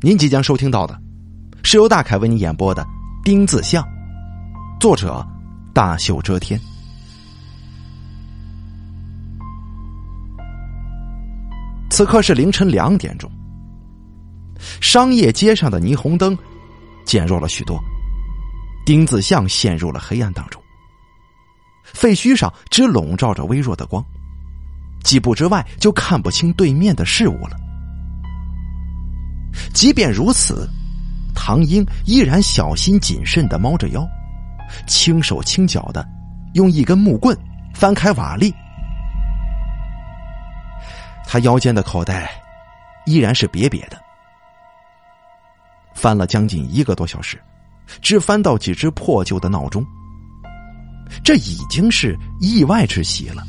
您即将收听到的，是由大凯为您演播的《丁字巷》，作者大秀遮天。此刻是凌晨两点钟，商业街上的霓虹灯减弱了许多，丁字巷陷入了黑暗当中。废墟上只笼罩着微弱的光，几步之外就看不清对面的事物了。即便如此，唐英依然小心谨慎的猫着腰，轻手轻脚的用一根木棍翻开瓦砾。他腰间的口袋依然是瘪瘪的，翻了将近一个多小时，只翻到几只破旧的闹钟。这已经是意外之喜了。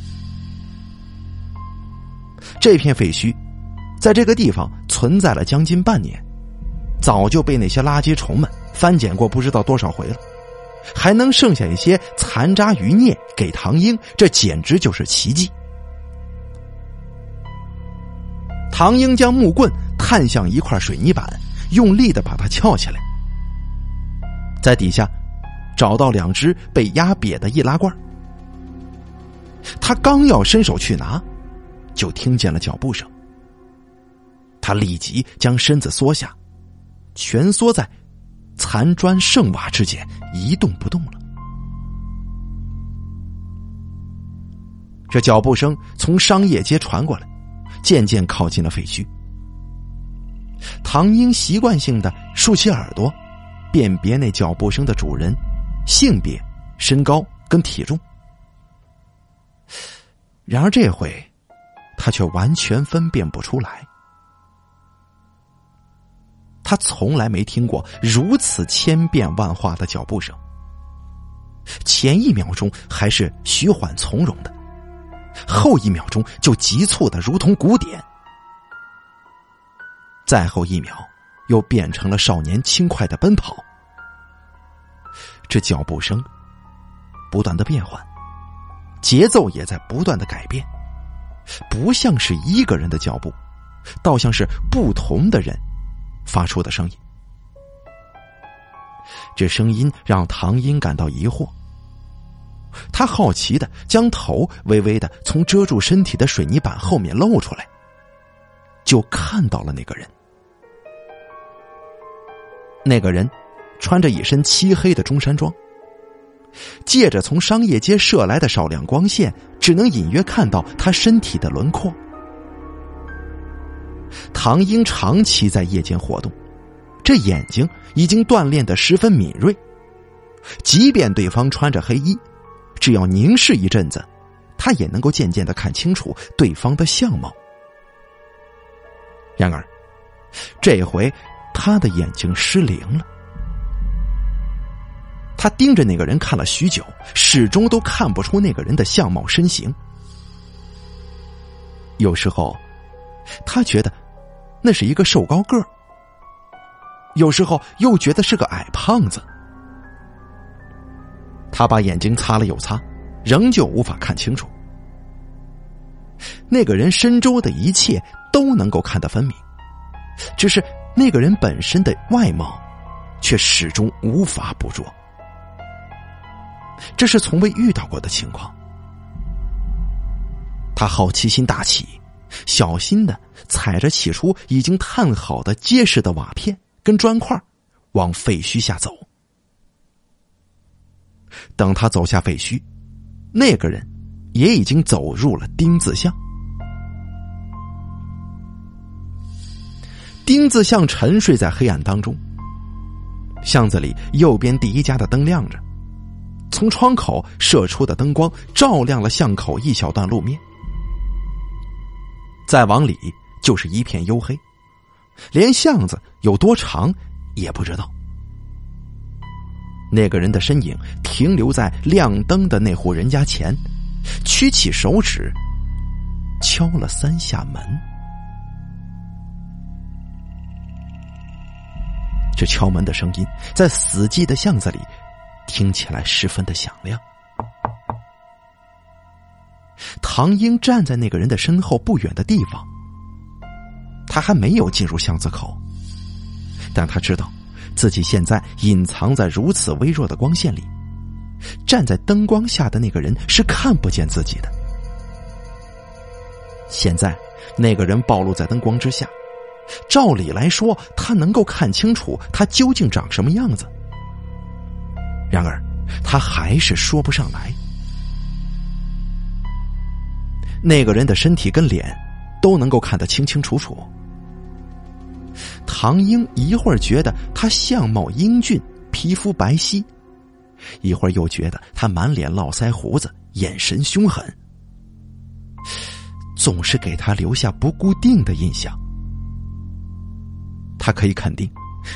这片废墟。在这个地方存在了将近半年，早就被那些垃圾虫们翻捡过不知道多少回了，还能剩下一些残渣余孽给唐英，这简直就是奇迹。唐英将木棍探向一块水泥板，用力的把它撬起来，在底下找到两只被压瘪的易拉罐。他刚要伸手去拿，就听见了脚步声。他立即将身子缩下，蜷缩在残砖剩瓦之间，一动不动了。这脚步声从商业街传过来，渐渐靠近了废墟。唐英习惯性的竖起耳朵，辨别那脚步声的主人、性别、身高跟体重。然而这回，他却完全分辨不出来。他从来没听过如此千变万化的脚步声。前一秒钟还是徐缓从容的，后一秒钟就急促的如同鼓点，再后一秒又变成了少年轻快的奔跑。这脚步声不断的变换，节奏也在不断的改变，不像是一个人的脚步，倒像是不同的人。发出的声音，这声音让唐英感到疑惑。他好奇的将头微微的从遮住身体的水泥板后面露出来，就看到了那个人。那个人穿着一身漆黑的中山装，借着从商业街射来的少量光线，只能隐约看到他身体的轮廓。唐英长期在夜间活动，这眼睛已经锻炼的十分敏锐。即便对方穿着黑衣，只要凝视一阵子，他也能够渐渐的看清楚对方的相貌。然而，这回他的眼睛失灵了。他盯着那个人看了许久，始终都看不出那个人的相貌身形。有时候，他觉得。那是一个瘦高个儿，有时候又觉得是个矮胖子。他把眼睛擦了又擦，仍旧无法看清楚。那个人身周的一切都能够看得分明，只是那个人本身的外貌，却始终无法捕捉。这是从未遇到过的情况。他好奇心大起。小心的踩着起初已经探好的结实的瓦片跟砖块，往废墟下走。等他走下废墟，那个人也已经走入了丁字巷。丁字巷沉睡在黑暗当中。巷子里右边第一家的灯亮着，从窗口射出的灯光照亮了巷口一小段路面。再往里就是一片黝黑，连巷子有多长也不知道。那个人的身影停留在亮灯的那户人家前，屈起手指，敲了三下门。这敲门的声音在死寂的巷子里听起来十分的响亮。唐英站在那个人的身后不远的地方，他还没有进入巷子口，但他知道自己现在隐藏在如此微弱的光线里，站在灯光下的那个人是看不见自己的。现在那个人暴露在灯光之下，照理来说，他能够看清楚他究竟长什么样子。然而，他还是说不上来。那个人的身体跟脸都能够看得清清楚楚。唐英一会儿觉得他相貌英俊，皮肤白皙，一会儿又觉得他满脸络腮胡子，眼神凶狠，总是给他留下不固定的印象。他可以肯定，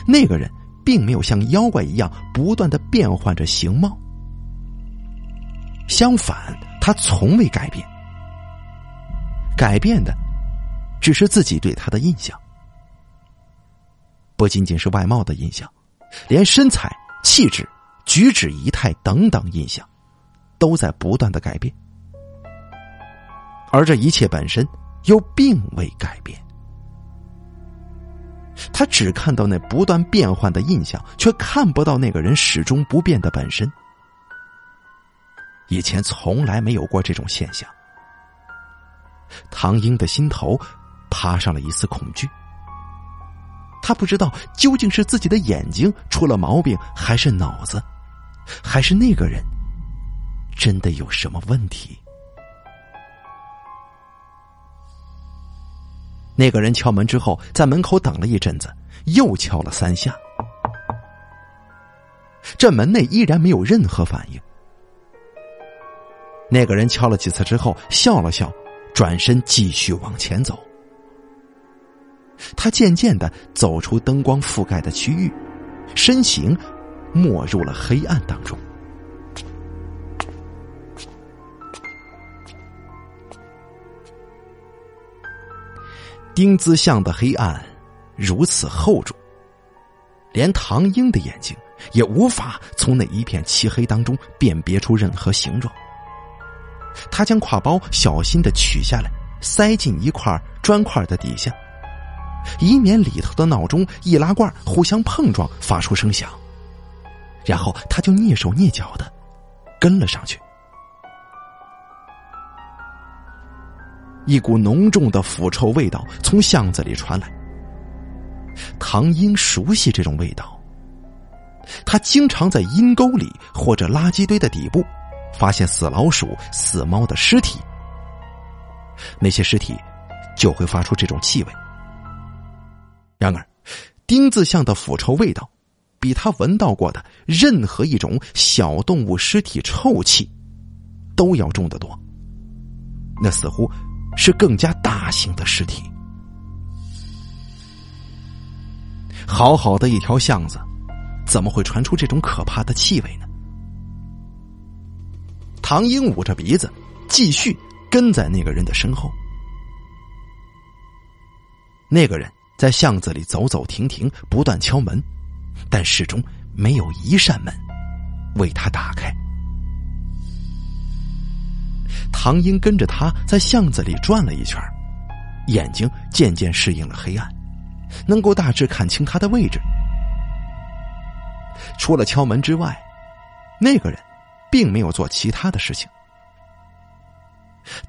那个人并没有像妖怪一样不断的变换着形貌，相反，他从未改变。改变的，只是自己对他的印象，不仅仅是外貌的印象，连身材、气质、举止仪态等等印象，都在不断的改变，而这一切本身又并未改变。他只看到那不断变换的印象，却看不到那个人始终不变的本身。以前从来没有过这种现象。唐英的心头爬上了一丝恐惧。他不知道究竟是自己的眼睛出了毛病，还是脑子，还是那个人真的有什么问题。那个人敲门之后，在门口等了一阵子，又敲了三下，这门内依然没有任何反应。那个人敲了几次之后，笑了笑。转身继续往前走，他渐渐的走出灯光覆盖的区域，身形没入了黑暗当中。丁子相的黑暗如此厚重，连唐英的眼睛也无法从那一片漆黑当中辨别出任何形状。他将挎包小心的取下来，塞进一块砖块的底下，以免里头的闹钟、易拉罐互相碰撞发出声响。然后他就蹑手蹑脚的跟了上去。一股浓重的腐臭味道从巷子里传来。唐英熟悉这种味道，他经常在阴沟里或者垃圾堆的底部。发现死老鼠、死猫的尸体，那些尸体就会发出这种气味。然而，丁字巷的腐臭味道比他闻到过的任何一种小动物尸体臭气都要重得多。那似乎是更加大型的尸体。好好的一条巷子，怎么会传出这种可怕的气味呢？唐英捂着鼻子，继续跟在那个人的身后。那个人在巷子里走走停停，不断敲门，但始终没有一扇门为他打开。唐英跟着他在巷子里转了一圈，眼睛渐渐适应了黑暗，能够大致看清他的位置。除了敲门之外，那个人。并没有做其他的事情。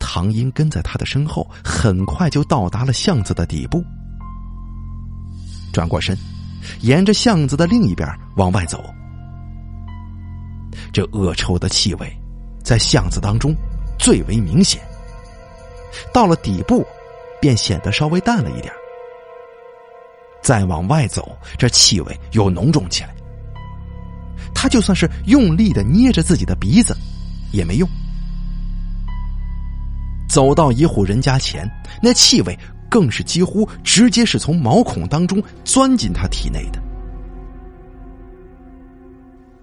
唐英跟在他的身后，很快就到达了巷子的底部。转过身，沿着巷子的另一边往外走。这恶臭的气味在巷子当中最为明显。到了底部，便显得稍微淡了一点。再往外走，这气味又浓重起来。他就算是用力的捏着自己的鼻子，也没用。走到一户人家前，那气味更是几乎直接是从毛孔当中钻进他体内的。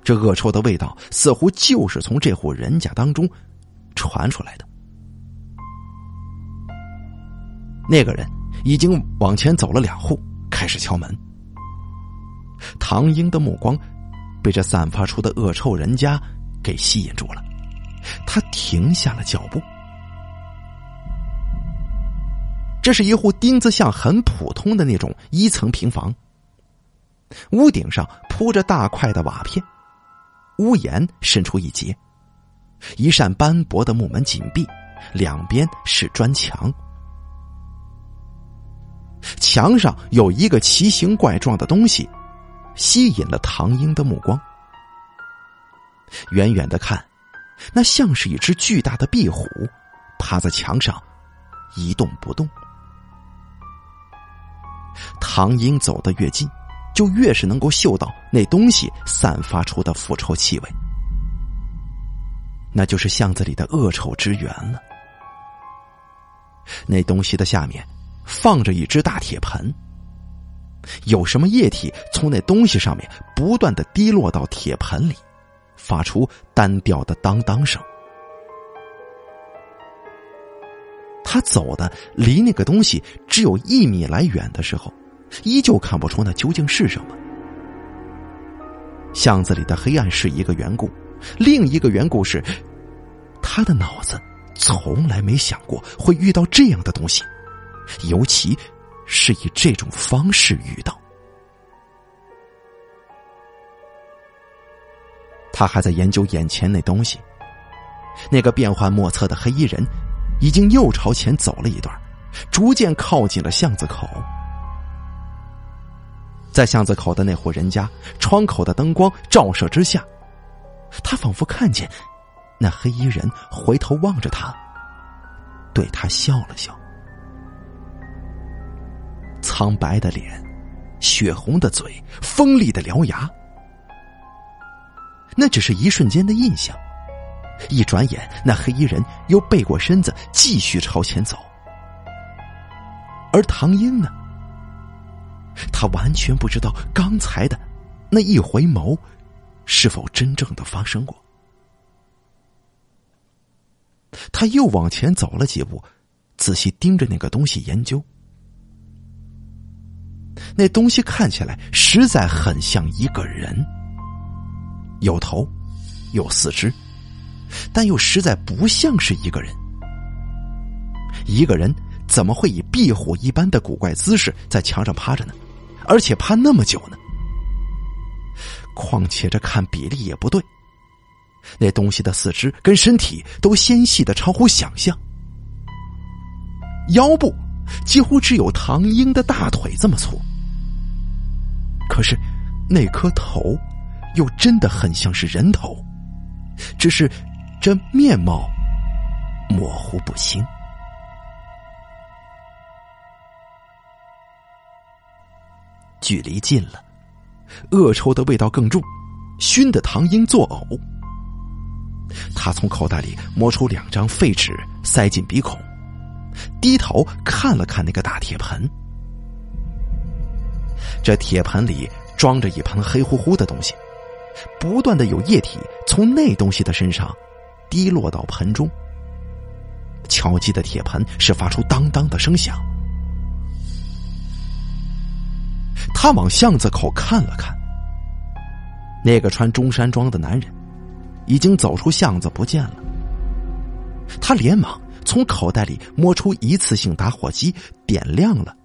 这恶臭的味道似乎就是从这户人家当中传出来的。那个人已经往前走了两户，开始敲门。唐英的目光。被这散发出的恶臭人家给吸引住了，他停下了脚步。这是一户钉子巷，很普通的那种一层平房。屋顶上铺着大块的瓦片，屋檐伸出一截，一扇斑驳的木门紧闭，两边是砖墙。墙上有一个奇形怪状的东西，吸引了唐英的目光。远远的看，那像是一只巨大的壁虎，趴在墙上，一动不动。唐英走得越近，就越是能够嗅到那东西散发出的腐臭气味，那就是巷子里的恶臭之源了。那东西的下面放着一只大铁盆，有什么液体从那东西上面不断的滴落到铁盆里。发出单调的当当声。他走的离那个东西只有一米来远的时候，依旧看不出那究竟是什么。巷子里的黑暗是一个缘故，另一个缘故是，他的脑子从来没想过会遇到这样的东西，尤其是以这种方式遇到。他还在研究眼前那东西。那个变幻莫测的黑衣人，已经又朝前走了一段，逐渐靠近了巷子口。在巷子口的那户人家窗口的灯光照射之下，他仿佛看见那黑衣人回头望着他，对他笑了笑。苍白的脸，血红的嘴，锋利的獠牙。那只是一瞬间的印象，一转眼，那黑衣人又背过身子，继续朝前走。而唐英呢？他完全不知道刚才的那一回眸是否真正的发生过。他又往前走了几步，仔细盯着那个东西研究。那东西看起来实在很像一个人。有头，有四肢，但又实在不像是一个人。一个人怎么会以壁虎一般的古怪姿势在墙上趴着呢？而且趴那么久呢？况且这看比例也不对，那东西的四肢跟身体都纤细的超乎想象，腰部几乎只有唐英的大腿这么粗，可是那颗头。又真的很像是人头，只是这面貌模糊不清。距离近了，恶臭的味道更重，熏得唐英作呕。他从口袋里摸出两张废纸，塞进鼻孔，低头看了看那个大铁盆。这铁盆里装着一盆黑乎乎的东西。不断的有液体从那东西的身上滴落到盆中，敲击的铁盆是发出当当的声响。他往巷子口看了看，那个穿中山装的男人已经走出巷子不见了。他连忙从口袋里摸出一次性打火机，点亮了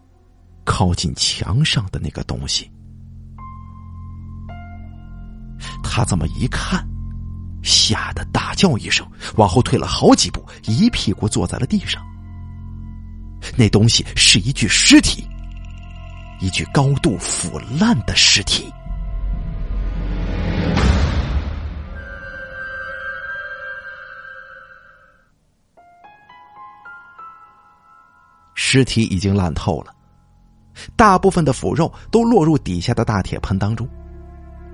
靠近墙上的那个东西。他这么一看，吓得大叫一声，往后退了好几步，一屁股坐在了地上。那东西是一具尸体，一具高度腐烂的尸体。尸体已经烂透了，大部分的腐肉都落入底下的大铁盆当中。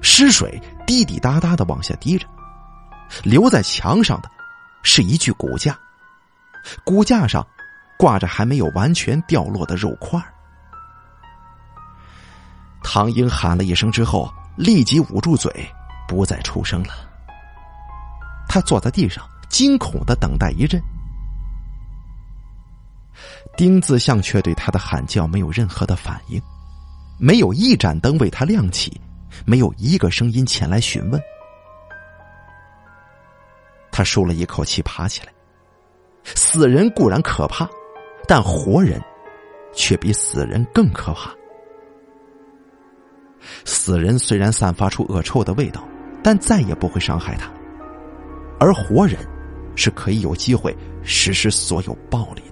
湿水滴滴答答的往下滴着，留在墙上的，是一具骨架，骨架上挂着还没有完全掉落的肉块。唐英喊了一声之后，立即捂住嘴，不再出声了。他坐在地上，惊恐的等待一阵。丁字巷却对他的喊叫没有任何的反应，没有一盏灯为他亮起。没有一个声音前来询问。他舒了一口气，爬起来。死人固然可怕，但活人却比死人更可怕。死人虽然散发出恶臭的味道，但再也不会伤害他，而活人是可以有机会实施所有暴力的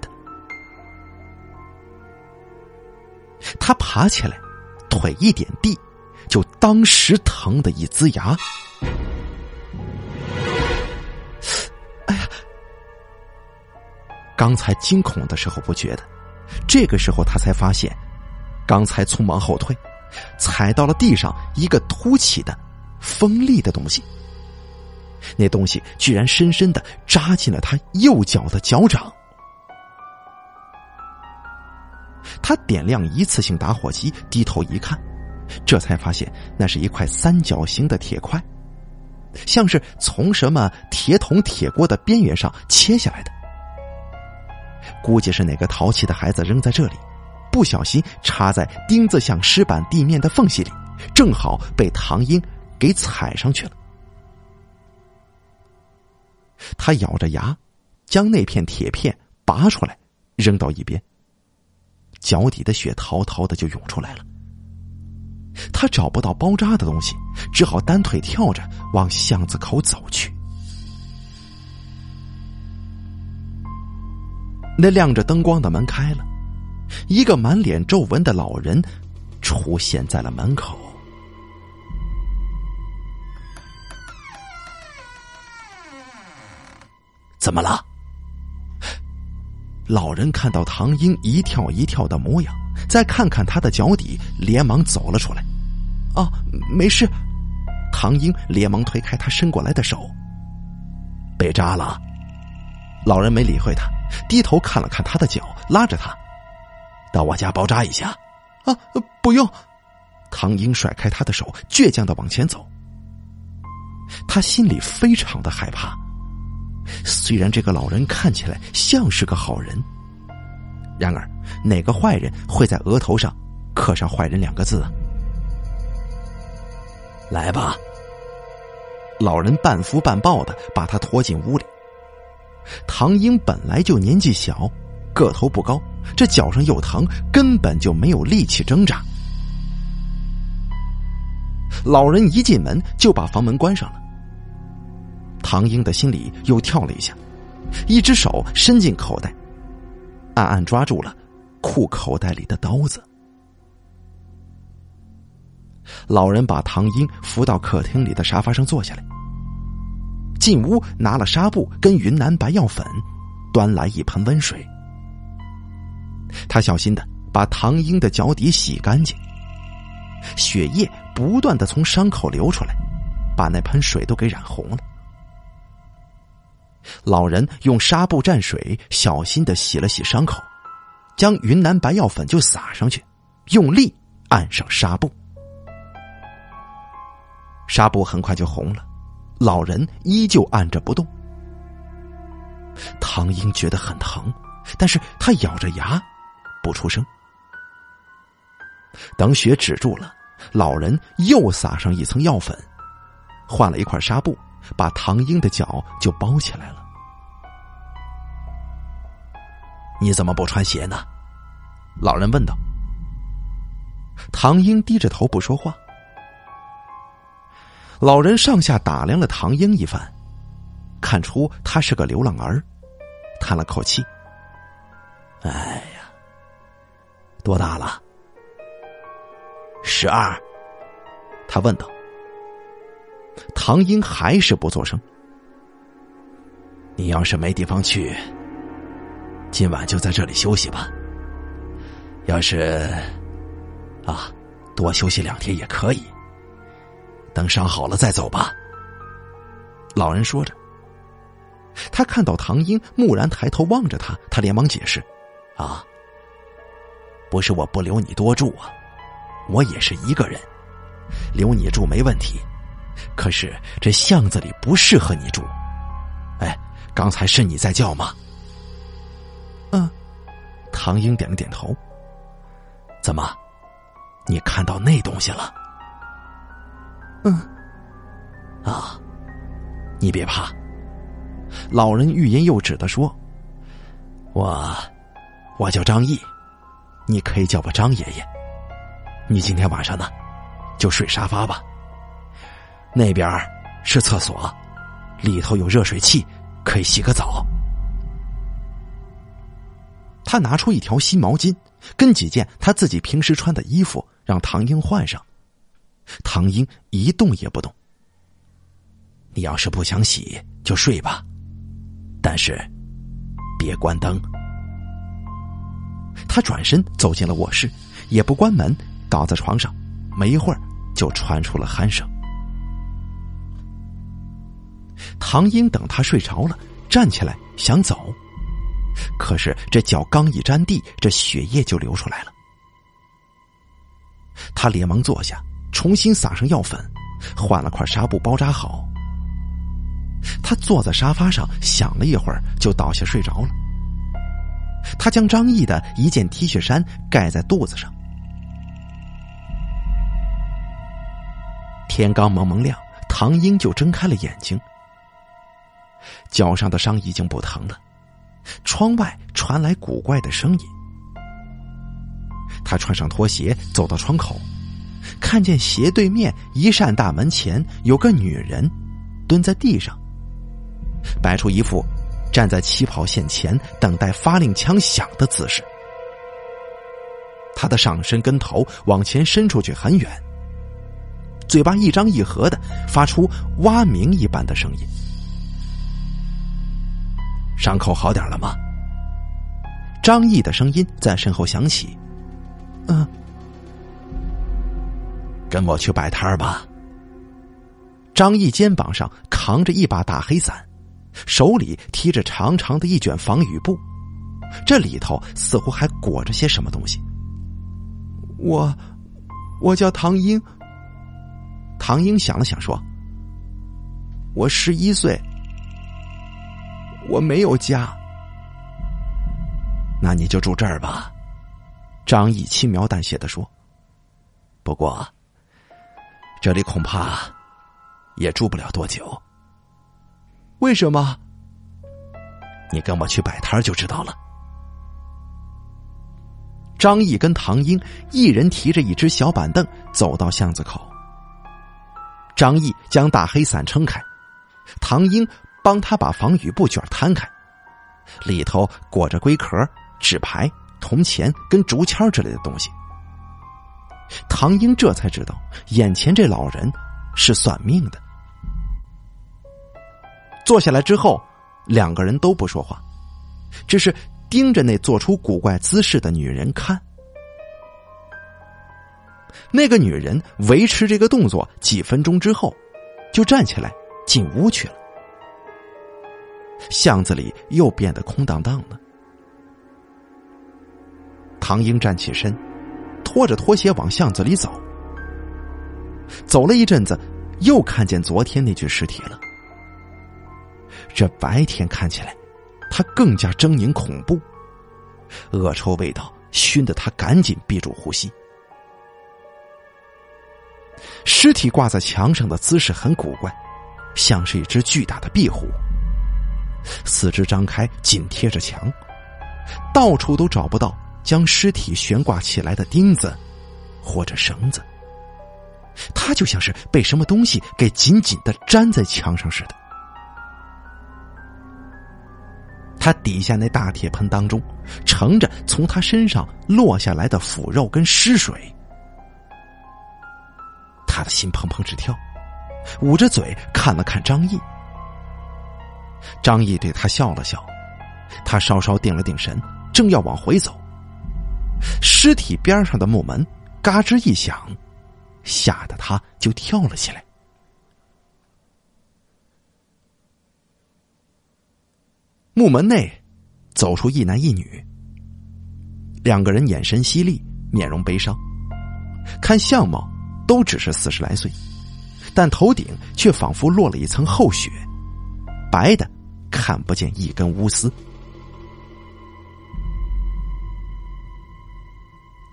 他爬起来，腿一点地，就当时疼的一呲牙。哎呀！刚才惊恐的时候不觉得，这个时候他才发现，刚才匆忙后退，踩到了地上一个凸起的、锋利的东西。那东西居然深深的扎进了他右脚的脚掌。他点亮一次性打火机，低头一看，这才发现那是一块三角形的铁块，像是从什么铁桶、铁锅的边缘上切下来的。估计是哪个淘气的孩子扔在这里，不小心插在钉子像石板地面的缝隙里，正好被唐英给踩上去了。他咬着牙，将那片铁片拔出来，扔到一边。脚底的血滔滔的就涌出来了。他找不到包扎的东西，只好单腿跳着往巷子口走去。那亮着灯光的门开了，一个满脸皱纹的老人出现在了门口。怎么了？老人看到唐英一跳一跳的模样，再看看他的脚底，连忙走了出来。啊，没事。唐英连忙推开他伸过来的手。被扎了。老人没理会他。低头看了看他的脚，拉着他到我家包扎一下。啊，不用！唐英甩开他的手，倔强的往前走。他心里非常的害怕。虽然这个老人看起来像是个好人，然而哪个坏人会在额头上刻上“坏人”两个字啊？来吧！老人半扶半抱的把他拖进屋里。唐英本来就年纪小，个头不高，这脚上又疼，根本就没有力气挣扎。老人一进门就把房门关上了。唐英的心里又跳了一下，一只手伸进口袋，暗暗抓住了裤口袋里的刀子。老人把唐英扶到客厅里的沙发上坐下来。进屋拿了纱布跟云南白药粉，端来一盆温水。他小心的把唐英的脚底洗干净，血液不断的从伤口流出来，把那盆水都给染红了。老人用纱布蘸水，小心的洗了洗伤口，将云南白药粉就撒上去，用力按上纱布，纱布很快就红了。老人依旧按着不动，唐英觉得很疼，但是他咬着牙不出声。等血止住了，老人又撒上一层药粉，换了一块纱布，把唐英的脚就包起来了。你怎么不穿鞋呢？老人问道。唐英低着头不说话。老人上下打量了唐英一番，看出他是个流浪儿，叹了口气：“哎呀，多大了？”十二。他问道。唐英还是不作声。你要是没地方去，今晚就在这里休息吧。要是啊，多休息两天也可以。等伤好了再走吧。老人说着，他看到唐英木然抬头望着他，他连忙解释：“啊，不是我不留你多住啊，我也是一个人，留你住没问题。可是这巷子里不适合你住。哎，刚才是你在叫吗？”嗯，唐英点了点头。怎么，你看到那东西了？嗯，啊，你别怕。老人欲言又止的说：“我，我叫张毅，你可以叫我张爷爷。你今天晚上呢，就睡沙发吧。那边是厕所，里头有热水器，可以洗个澡。他拿出一条新毛巾，跟几件他自己平时穿的衣服，让唐英换上。唐英一动也不动。你要是不想洗，就睡吧，但是别关灯。他转身走进了卧室，也不关门，倒在床上，没一会儿就传出了鼾声。唐英等他睡着了，站起来想走，可是这脚刚一沾地，这血液就流出来了。他连忙坐下，重新撒上药粉，换了块纱布包扎好。他坐在沙发上想了一会儿，就倒下睡着了。他将张毅的一件 T 恤衫盖在肚子上。天刚蒙蒙亮，唐英就睁开了眼睛。脚上的伤已经不疼了，窗外传来古怪的声音。他穿上拖鞋走到窗口，看见斜对面一扇大门前有个女人蹲在地上，摆出一副站在起跑线前等待发令枪响的姿势。他的上身跟头往前伸出去很远，嘴巴一张一合的发出蛙鸣一般的声音。伤口好点了吗？张毅的声音在身后响起。嗯，跟我去摆摊儿吧。张毅肩膀上扛着一把大黑伞，手里提着长长的一卷防雨布，这里头似乎还裹着些什么东西。我，我叫唐英。唐英想了想说：“我十一岁。”我没有家，那你就住这儿吧。”张毅轻描淡写的说。“不过，这里恐怕也住不了多久。为什么？你跟我去摆摊就知道了。”张毅跟唐英一人提着一只小板凳走到巷子口。张毅将大黑伞撑开，唐英。帮他把防雨布卷摊开，里头裹着龟壳、纸牌、铜钱跟竹签之类的东西。唐英这才知道，眼前这老人是算命的。坐下来之后，两个人都不说话，只是盯着那做出古怪姿势的女人看。那个女人维持这个动作几分钟之后，就站起来进屋去了。巷子里又变得空荡荡的。唐英站起身，拖着拖鞋往巷子里走。走了一阵子，又看见昨天那具尸体了。这白天看起来，他更加狰狞恐怖，恶臭味道熏得他赶紧闭住呼吸。尸体挂在墙上的姿势很古怪，像是一只巨大的壁虎。四肢张开，紧贴着墙，到处都找不到将尸体悬挂起来的钉子或者绳子。他就像是被什么东西给紧紧的粘在墙上似的。他底下那大铁盆当中盛着从他身上落下来的腐肉跟尸水，他的心砰砰直跳，捂着嘴看了看张毅。张毅对他笑了笑，他稍稍定了定神，正要往回走，尸体边上的木门嘎吱一响，吓得他就跳了起来。木门内走出一男一女，两个人眼神犀利，面容悲伤，看相貌都只是四十来岁，但头顶却仿佛落了一层厚雪。白的，看不见一根乌丝。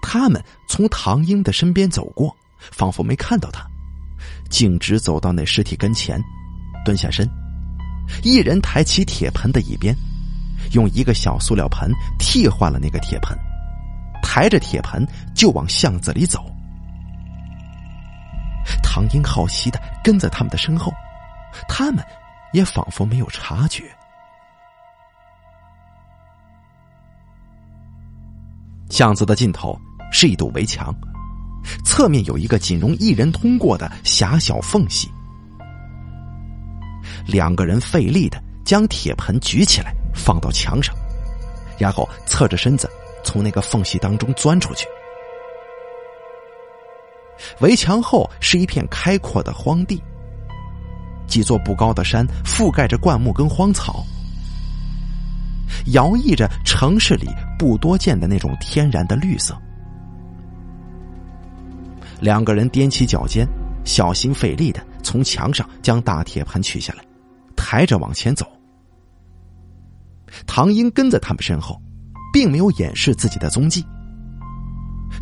他们从唐英的身边走过，仿佛没看到他，径直走到那尸体跟前，蹲下身，一人抬起铁盆的一边，用一个小塑料盆替换了那个铁盆，抬着铁盆就往巷子里走。唐英好奇的跟在他们的身后，他们也仿佛没有察觉。巷子的尽头是一堵围墙，侧面有一个仅容一人通过的狭小缝隙。两个人费力的将铁盆举起来，放到墙上，然后侧着身子从那个缝隙当中钻出去。围墙后是一片开阔的荒地，几座不高的山覆盖着灌木跟荒草，摇曳着城市里不多见的那种天然的绿色。两个人踮起脚尖，小心费力的从墙上将大铁盆取下来，抬着往前走。唐英跟在他们身后，并没有掩饰自己的踪迹，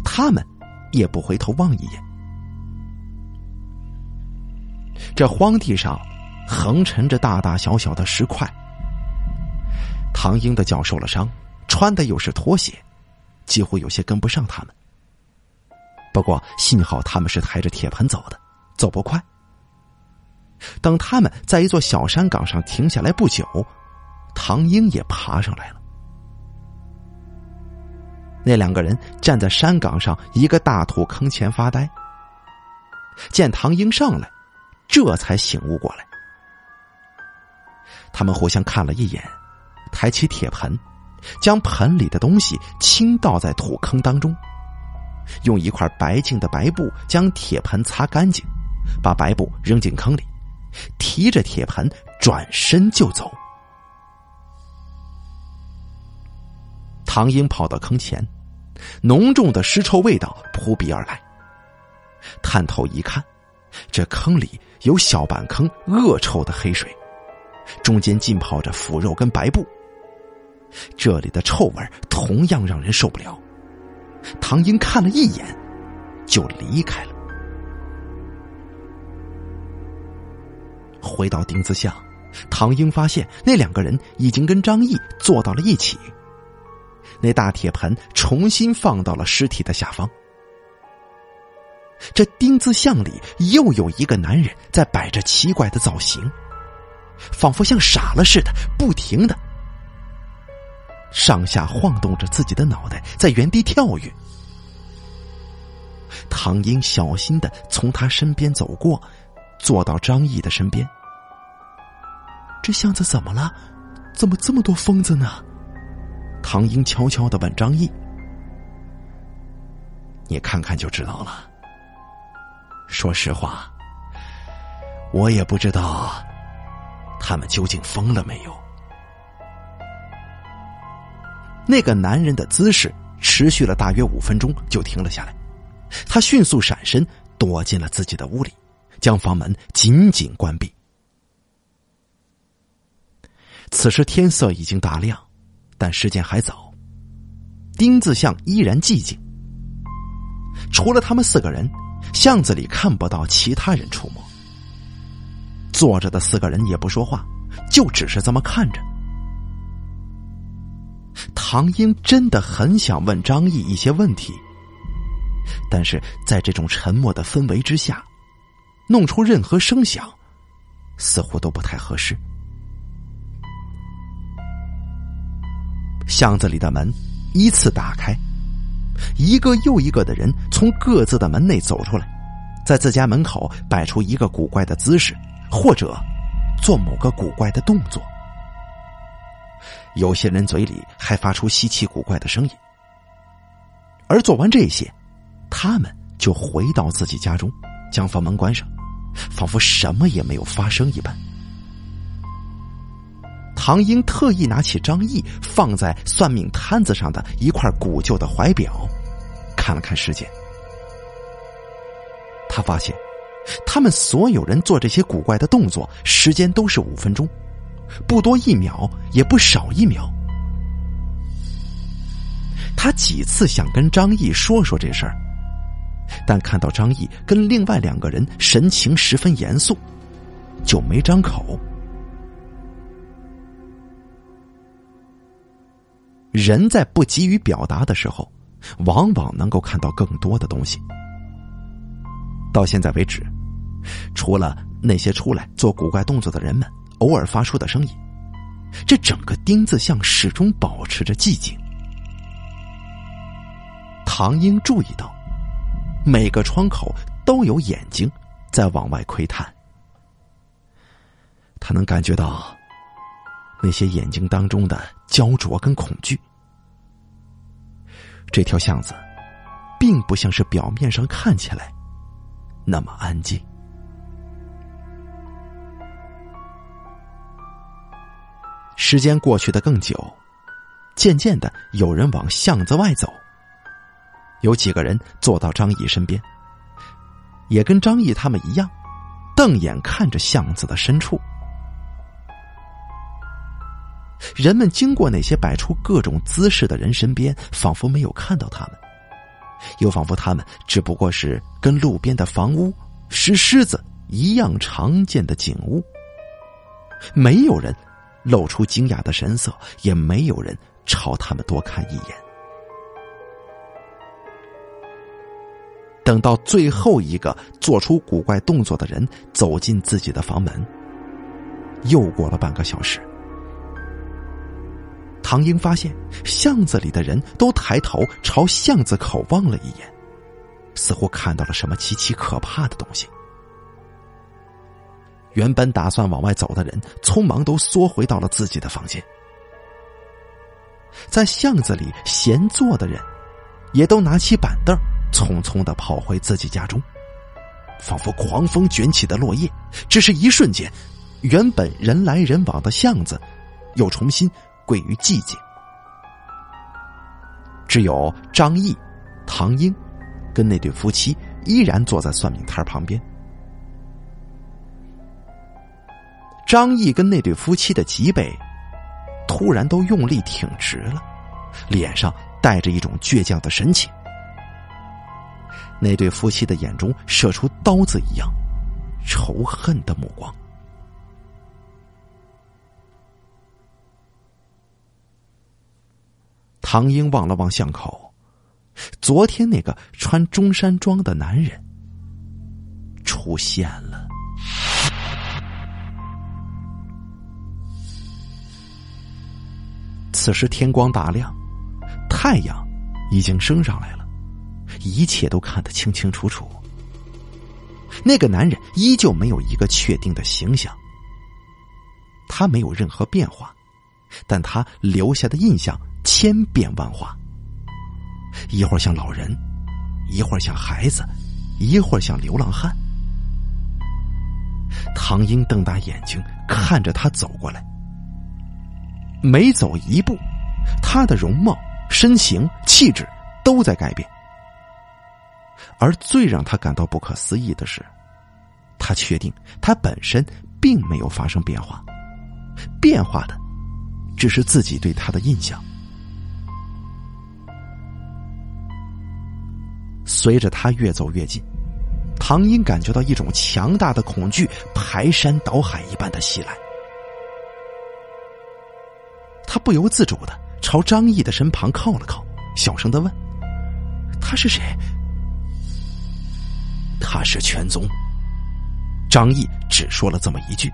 他们也不回头望一眼。这荒地上横陈着大大小小的石块。唐英的脚受了伤，穿的又是拖鞋，几乎有些跟不上他们。不过幸好他们是抬着铁盆走的，走不快。等他们在一座小山岗上停下来不久，唐英也爬上来了。那两个人站在山岗上一个大土坑前发呆，见唐英上来。这才醒悟过来，他们互相看了一眼，抬起铁盆，将盆里的东西倾倒在土坑当中，用一块白净的白布将铁盆擦干净，把白布扔进坑里，提着铁盆转身就走。唐英跑到坑前，浓重的尸臭味道扑鼻而来，探头一看，这坑里。有小板坑恶臭的黑水，中间浸泡着腐肉跟白布。这里的臭味同样让人受不了。唐英看了一眼，就离开了。回到丁字巷，唐英发现那两个人已经跟张毅坐到了一起。那大铁盆重新放到了尸体的下方。这丁字巷里又有一个男人在摆着奇怪的造型，仿佛像傻了似的，不停的上下晃动着自己的脑袋，在原地跳跃。唐英小心的从他身边走过，坐到张毅的身边。这巷子怎么了？怎么这么多疯子呢？唐英悄悄的问张毅：“你看看就知道了。”说实话，我也不知道他们究竟疯了没有。那个男人的姿势持续了大约五分钟，就停了下来。他迅速闪身，躲进了自己的屋里，将房门紧紧关闭。此时天色已经大亮，但时间还早。丁字巷依然寂静，除了他们四个人。巷子里看不到其他人出没，坐着的四个人也不说话，就只是这么看着。唐英真的很想问张毅一些问题，但是在这种沉默的氛围之下，弄出任何声响，似乎都不太合适。巷子里的门依次打开。一个又一个的人从各自的门内走出来，在自家门口摆出一个古怪的姿势，或者做某个古怪的动作。有些人嘴里还发出稀奇古怪的声音。而做完这些，他们就回到自己家中，将房门关上，仿佛什么也没有发生一般。唐英特意拿起张毅放在算命摊子上的一块古旧的怀表，看了看时间。他发现，他们所有人做这些古怪的动作，时间都是五分钟，不多一秒，也不少一秒。他几次想跟张毅说说这事儿，但看到张毅跟另外两个人神情十分严肃，就没张口。人在不急于表达的时候，往往能够看到更多的东西。到现在为止，除了那些出来做古怪动作的人们偶尔发出的声音，这整个丁字巷始终保持着寂静。唐英注意到，每个窗口都有眼睛在往外窥探，他能感觉到那些眼睛当中的焦灼跟恐惧。这条巷子，并不像是表面上看起来那么安静。时间过去的更久，渐渐的，有人往巷子外走。有几个人坐到张毅身边，也跟张毅他们一样，瞪眼看着巷子的深处。人们经过那些摆出各种姿势的人身边，仿佛没有看到他们，又仿佛他们只不过是跟路边的房屋、石狮子一样常见的景物。没有人。露出惊讶的神色，也没有人朝他们多看一眼。等到最后一个做出古怪动作的人走进自己的房门，又过了半个小时，唐英发现巷子里的人都抬头朝巷子口望了一眼，似乎看到了什么极其可怕的东西。原本打算往外走的人，匆忙都缩回到了自己的房间。在巷子里闲坐的人，也都拿起板凳，匆匆的跑回自己家中，仿佛狂风卷起的落叶。只是一瞬间，原本人来人往的巷子，又重新归于寂静。只有张毅、唐英，跟那对夫妻依然坐在算命摊旁边。张毅跟那对夫妻的脊背突然都用力挺直了，脸上带着一种倔强的神情。那对夫妻的眼中射出刀子一样仇恨的目光。唐英望了望巷口，昨天那个穿中山装的男人出现了。此时天光大亮，太阳已经升上来了，一切都看得清清楚楚。那个男人依旧没有一个确定的形象，他没有任何变化，但他留下的印象千变万化，一会儿像老人，一会儿像孩子，一会儿像流浪汉。唐英瞪大眼睛看着他走过来。每走一步，他的容貌、身形、气质都在改变。而最让他感到不可思议的是，他确定他本身并没有发生变化，变化的只是自己对他的印象。随着他越走越近，唐英感觉到一种强大的恐惧排山倒海一般的袭来。他不由自主的朝张毅的身旁靠了靠，小声的问：“他是谁？”“他是全宗。”张毅只说了这么一句。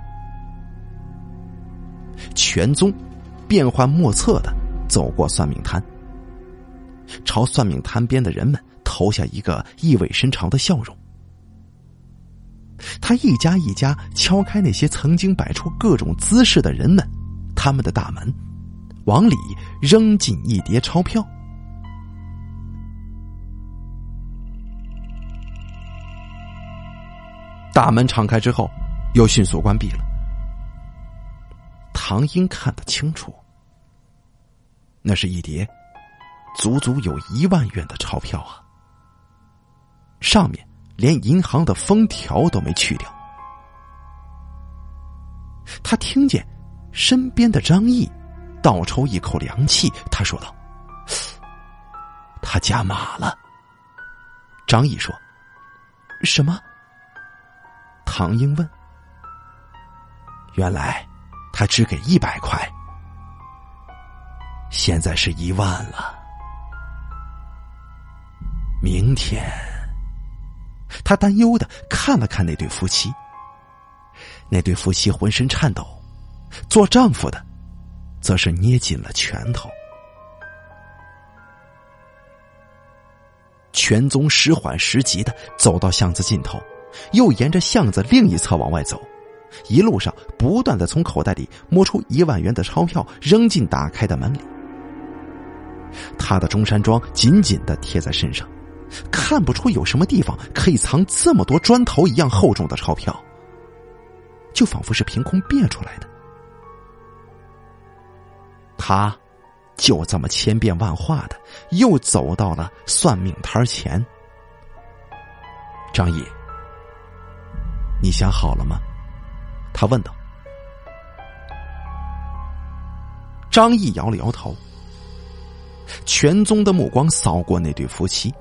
全宗变幻莫测的走过算命摊，朝算命摊边的人们投下一个意味深长的笑容。他一家一家敲开那些曾经摆出各种姿势的人们他们的大门。往里扔进一叠钞票，大门敞开之后，又迅速关闭了。唐英看得清楚，那是一叠足足有一万元的钞票啊！上面连银行的封条都没去掉。他听见身边的张毅。倒抽一口凉气，他说道：“他加码了。”张毅说：“什么？”唐英问：“原来他只给一百块，现在是一万了。明天，他担忧的看了看那对夫妻。那对夫妻浑身颤抖，做丈夫的，则是捏紧了拳头。全宗时缓时急的走到巷子尽头，又沿着巷子另一侧往外走，一路上不断的从口袋里摸出一万元的钞票，扔进打开的门里。他的中山装紧紧的贴在身上，看不出有什么地方可以藏这么多砖头一样厚重的钞票。就仿佛是凭空变出来的，他就这么千变万化的又走到了算命摊前。张毅，你想好了吗？他问道。张毅摇了摇头。全宗的目光扫过那对夫妻，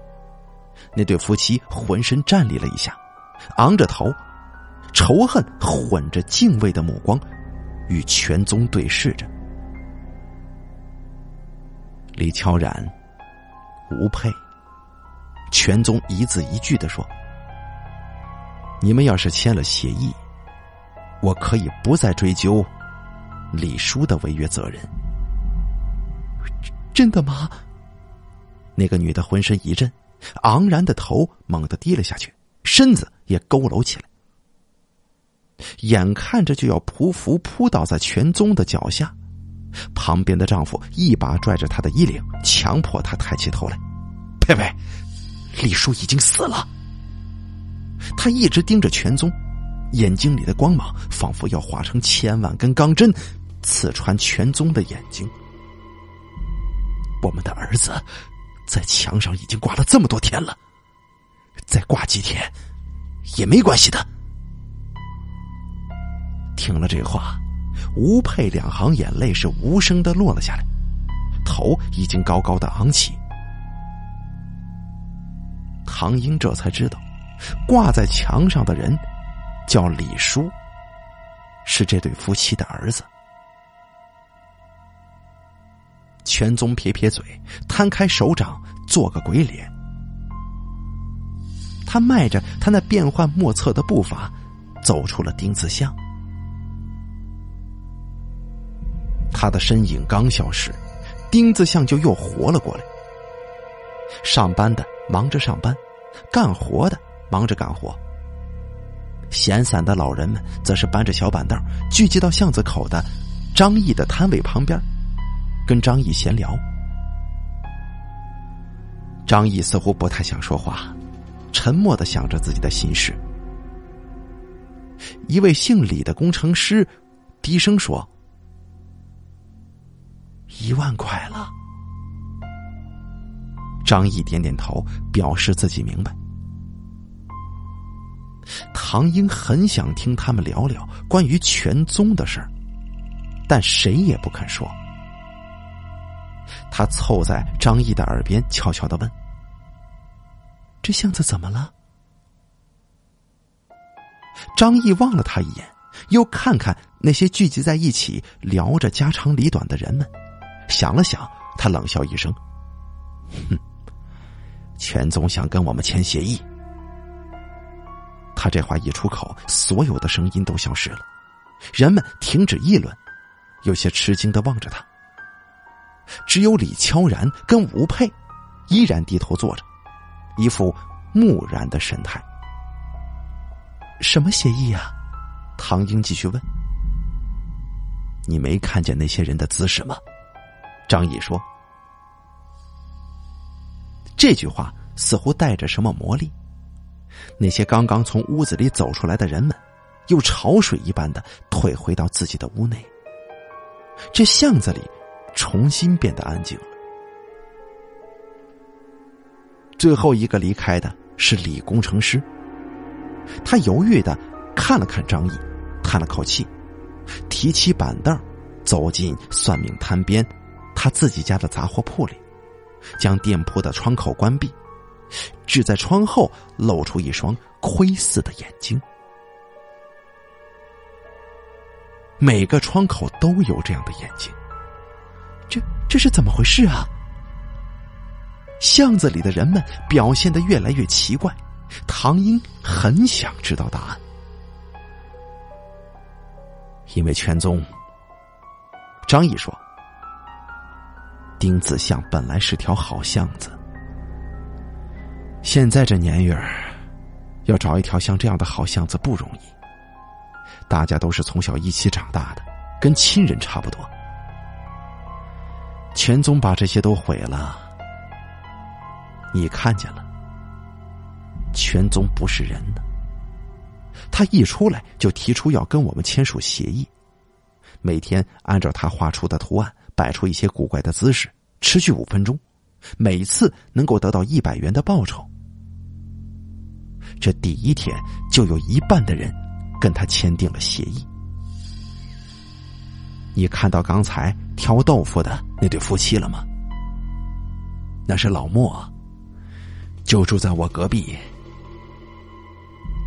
那对夫妻浑身站立了一下，昂着头。仇恨混着敬畏的目光，与全宗对视着。李悄然、吴佩、全宗一字一句的说：“你们要是签了协议，我可以不再追究李叔的违约责任。”真的吗？那个女的浑身一震，昂然的头猛地低了下去，身子也佝偻起来。眼看着就要匍匐扑倒在全宗的脚下，旁边的丈夫一把拽着她的衣领，强迫她抬起头来。佩佩，李叔已经死了。他一直盯着全宗，眼睛里的光芒仿佛要化成千万根钢针，刺穿全宗的眼睛。我们的儿子在墙上已经挂了这么多天了，再挂几天也没关系的。听了这话，吴佩两行眼泪是无声的落了下来，头已经高高的昂起。唐英这才知道，挂在墙上的人叫李叔，是这对夫妻的儿子。全宗撇撇嘴，摊开手掌，做个鬼脸。他迈着他那变幻莫测的步伐，走出了丁字巷。他的身影刚消失，丁字巷就又活了过来。上班的忙着上班，干活的忙着干活。闲散的老人们则是搬着小板凳聚集到巷子口的张毅的摊位旁边，跟张毅闲聊。张毅似乎不太想说话，沉默的想着自己的心事。一位姓李的工程师低声说。一万块了。张毅点点头，表示自己明白。唐英很想听他们聊聊关于全宗的事儿，但谁也不肯说。他凑在张毅的耳边，悄悄的问：“这巷子怎么了？”张毅望了他一眼，又看看那些聚集在一起聊着家长里短的人们。想了想，他冷笑一声：“哼，全总想跟我们签协议。”他这话一出口，所有的声音都消失了，人们停止议论，有些吃惊的望着他。只有李悄然跟吴佩依然低头坐着，一副木然的神态。什么协议啊？唐英继续问：“你没看见那些人的姿势吗？”张毅说：“这句话似乎带着什么魔力。那些刚刚从屋子里走出来的人们，又潮水一般的退回到自己的屋内。这巷子里重新变得安静了。最后一个离开的是李工程师。他犹豫的看了看张毅，叹了口气，提起板凳，走进算命摊边。”他自己家的杂货铺里，将店铺的窗口关闭，只在窗后露出一双窥视的眼睛。每个窗口都有这样的眼睛，这是怎么回事啊？巷子里的人们表现的越来越奇怪，唐英很想知道答案，因为全宗。张毅说：“丁子巷本来是条好巷子，现在这年月儿，要找一条像这样的好巷子不容易。大家都是从小一起长大的，跟亲人差不多。全宗把这些都毁了，你看见了。全宗不是人呢，他一出来就提出要跟我们签署协议。”每天按照他画出的图案摆出一些古怪的姿势，持续五分钟，每次能够得到一百元的报酬。这第一天就有一半的人跟他签订了协议。你看到刚才挑豆腐的那对夫妻了吗？那是老莫，就住在我隔壁。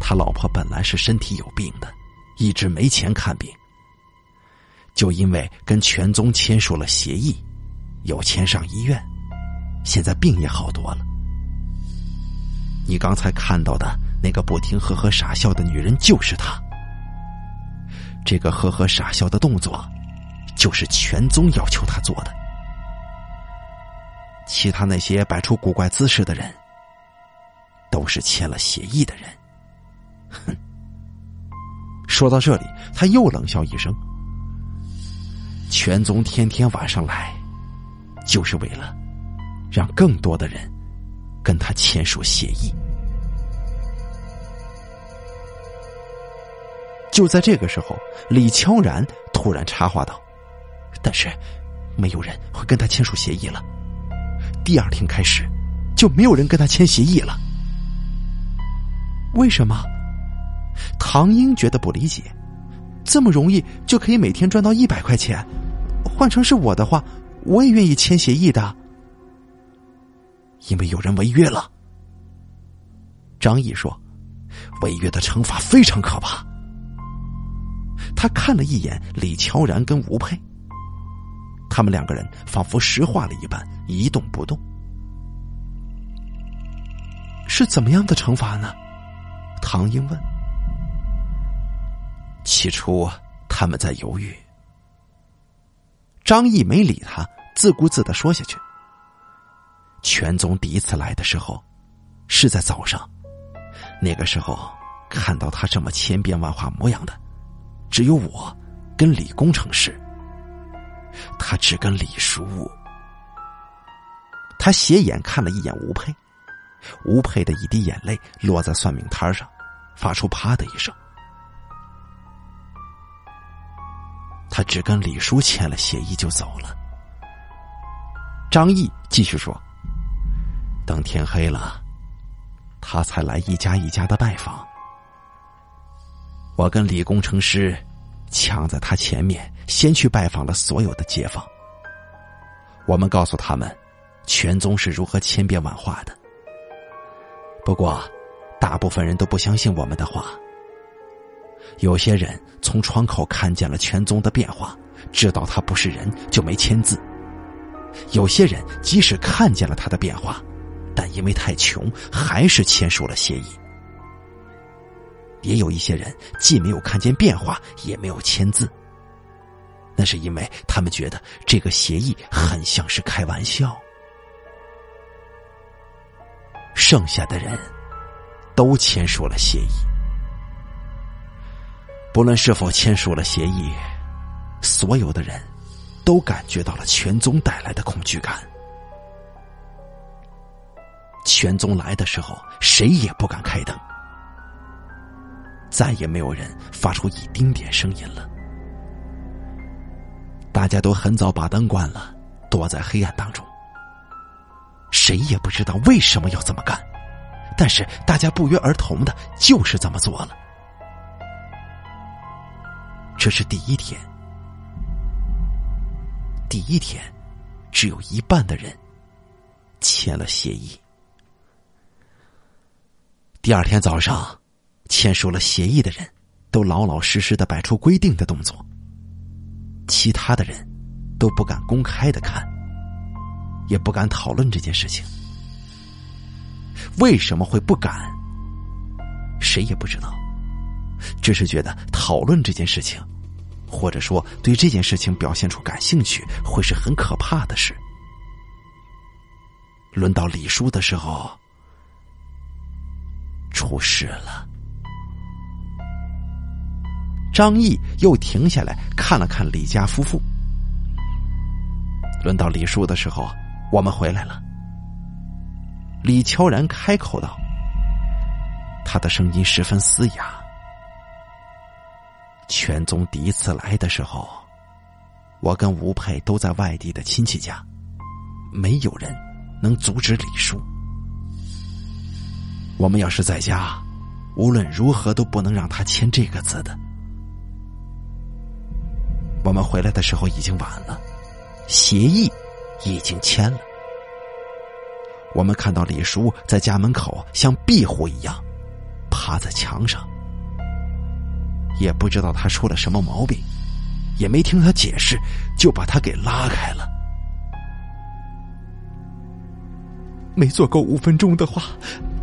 他老婆本来是身体有病的，一直没钱看病。就因为跟全宗签署了协议，有钱上医院，现在病也好多了。你刚才看到的那个不停呵呵傻笑的女人就是她。这个呵呵傻笑的动作，就是全宗要求他做的。其他那些摆出古怪姿势的人，都是签了协议的人。哼！说到这里，他又冷笑一声。全宗天天晚上来，就是为了让更多的人跟他签署协议。就在这个时候，李悄然突然插话道：“但是，没有人会跟他签署协议了。第二天开始，就没有人跟他签协议了。为什么？”唐英觉得不理解，这么容易就可以每天赚到一百块钱。换成是我的话，我也愿意签协议的，因为有人违约了。张毅说：“违约的惩罚非常可怕。”他看了一眼李乔然跟吴佩，他们两个人仿佛石化了一般一动不动。是怎么样的惩罚呢？唐英问。起初他们在犹豫。张毅没理他，自顾自的说下去。全宗第一次来的时候，是在早上。那个时候看到他这么千变万化模样的，只有我跟李工程师。他只跟李叔。他斜眼看了一眼吴佩，吴佩的一滴眼泪落在算命摊上，发出啪的一声。他只跟李叔签了协议就走了。张毅继续说：“等天黑了，他才来一家一家的拜访。我跟李工程师抢在他前面，先去拜访了所有的街坊。我们告诉他们，全宗是如何千变万化的。不过，大部分人都不相信我们的话。”有些人从窗口看见了全宗的变化，知道他不是人，就没签字。有些人即使看见了他的变化，但因为太穷，还是签署了协议。也有一些人既没有看见变化，也没有签字。那是因为他们觉得这个协议很像是开玩笑。剩下的人都签署了协议。不论是否签署了协议，所有的人都感觉到了全宗带来的恐惧感。全宗来的时候，谁也不敢开灯，再也没有人发出一丁点声音了。大家都很早把灯关了，躲在黑暗当中。谁也不知道为什么要这么干，但是大家不约而同的就是这么做了。这是第一天，第一天，只有一半的人签了协议。第二天早上，签署了协议的人都老老实实的摆出规定的动作，其他的人都不敢公开的看，也不敢讨论这件事情。为什么会不敢？谁也不知道，只是觉得讨论这件事情，或者说对这件事情表现出感兴趣，会是很可怕的事。轮到李叔的时候，出事了。张毅又停下来看了看李家夫妇。轮到李叔的时候，我们回来了。李悄然开口道。他的声音十分嘶哑。全宗第一次来的时候，我跟吴佩都在外地的亲戚家，没有人能阻止李叔。我们要是在家，无论如何都不能让他签这个字的。我们回来的时候已经晚了，协议已经签了。我们看到李叔在家门口像壁虎一样。趴在墙上，也不知道他出了什么毛病，也没听他解释，就把他给拉开了。没做够五分钟的话，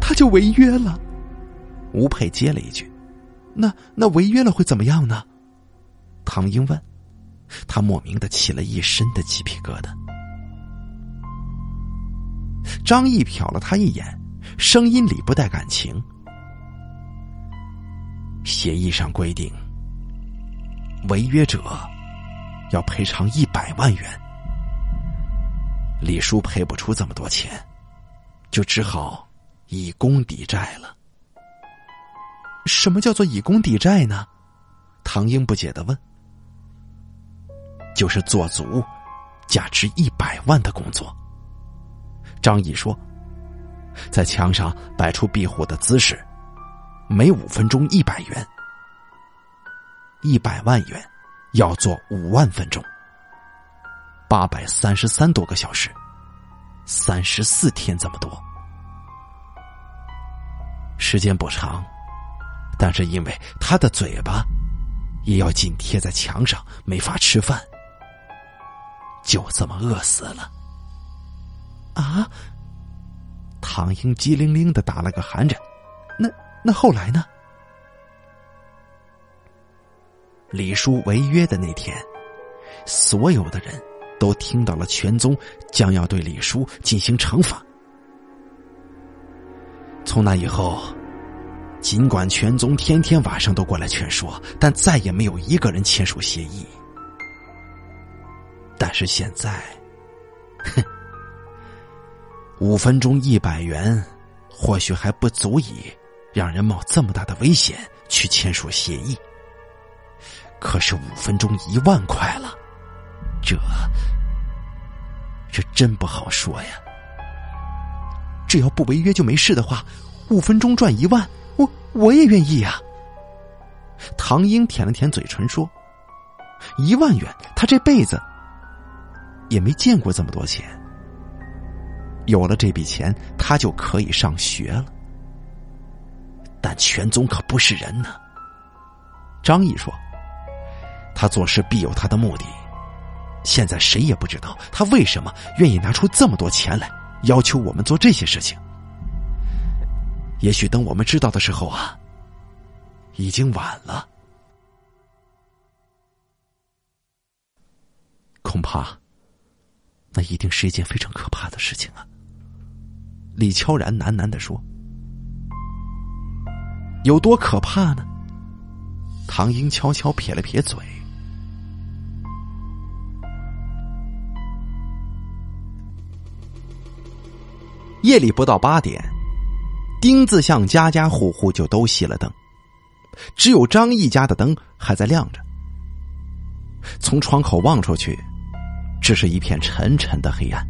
他就违约了。吴佩接了一句：“那那违约了会怎么样呢？”唐英问。他莫名的起了一身的鸡皮疙瘩。张毅瞟了他一眼，声音里不带感情。协议上规定，违约者要赔偿一百万元。李叔赔不出这么多钱，就只好以工抵债了。什么叫做以工抵债呢？唐英不解的问。就是做足价值一百万的工作。张毅说，在墙上摆出壁虎的姿势。每五分钟一百元，一百万元要做五万分钟，八百三十三多个小时，三十四天这么多，时间不长，但是因为他的嘴巴也要紧贴在墙上，没法吃饭，就这么饿死了。啊！唐英机灵灵的打了个寒颤，那。那后来呢？李叔违约的那天，所有的人都听到了全宗将要对李叔进行惩罚。从那以后，尽管全宗天天晚上都过来劝说，但再也没有一个人签署协议。但是现在，哼，五分钟一百元，或许还不足以。让人冒这么大的危险去签署协议，可是五分钟一万块了，这这真不好说呀。只要不违约就没事的话，五分钟赚一万，我我也愿意呀。唐英舔了舔嘴唇说：“一万元，他这辈子也没见过这么多钱。有了这笔钱，他就可以上学了。”但全宗可不是人呢。张毅说：“他做事必有他的目的，现在谁也不知道他为什么愿意拿出这么多钱来要求我们做这些事情。也许等我们知道的时候啊，已经晚了。恐怕，那一定是一件非常可怕的事情啊。”李悄然喃喃的说。有多可怕呢？唐英悄悄撇了撇嘴。夜里不到八点，丁字巷家家户户就都熄了灯，只有张毅家的灯还在亮着。从窗口望出去，只是一片沉沉的黑暗。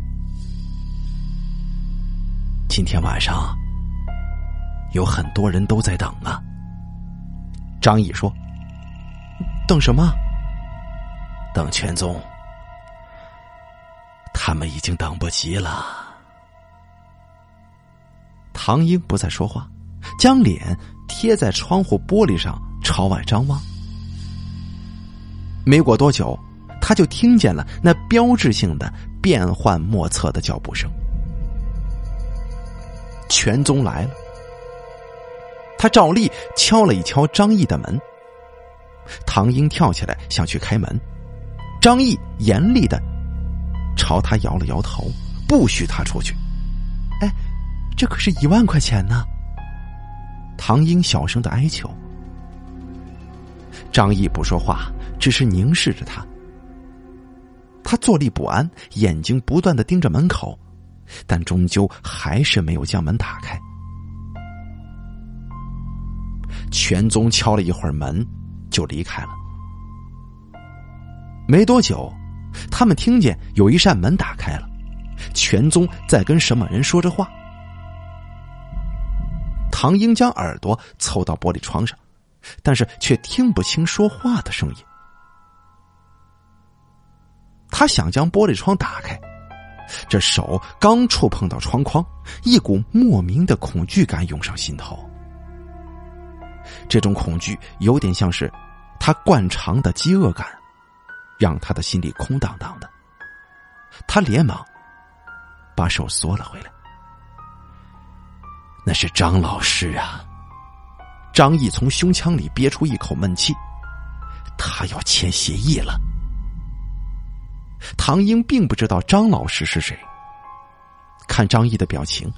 今天晚上。有很多人都在等啊。张毅说：“等什么？等全宗。他们已经等不及了。”唐英不再说话，将脸贴在窗户玻璃上，朝外张望。没过多久，他就听见了那标志性的变幻莫测的脚步声。全宗来了。他照例敲了一敲张毅的门。唐英跳起来想去开门，张毅严厉的朝他摇了摇头，不许他出去。哎，这可是一万块钱呢！唐英小声的哀求。张毅不说话，只是凝视着他。他坐立不安，眼睛不断的盯着门口，但终究还是没有将门打开。全宗敲了一会儿门，就离开了。没多久，他们听见有一扇门打开了，全宗在跟什么人说着话。唐英将耳朵凑到玻璃窗上，但是却听不清说话的声音。他想将玻璃窗打开，这手刚触碰到窗框，一股莫名的恐惧感涌上心头。这种恐惧有点像是他惯常的饥饿感，让他的心里空荡荡的。他连忙把手缩了回来。那是张老师啊！张毅从胸腔里憋出一口闷气，他要签协议了。唐英并不知道张老师是谁。看张毅的表情，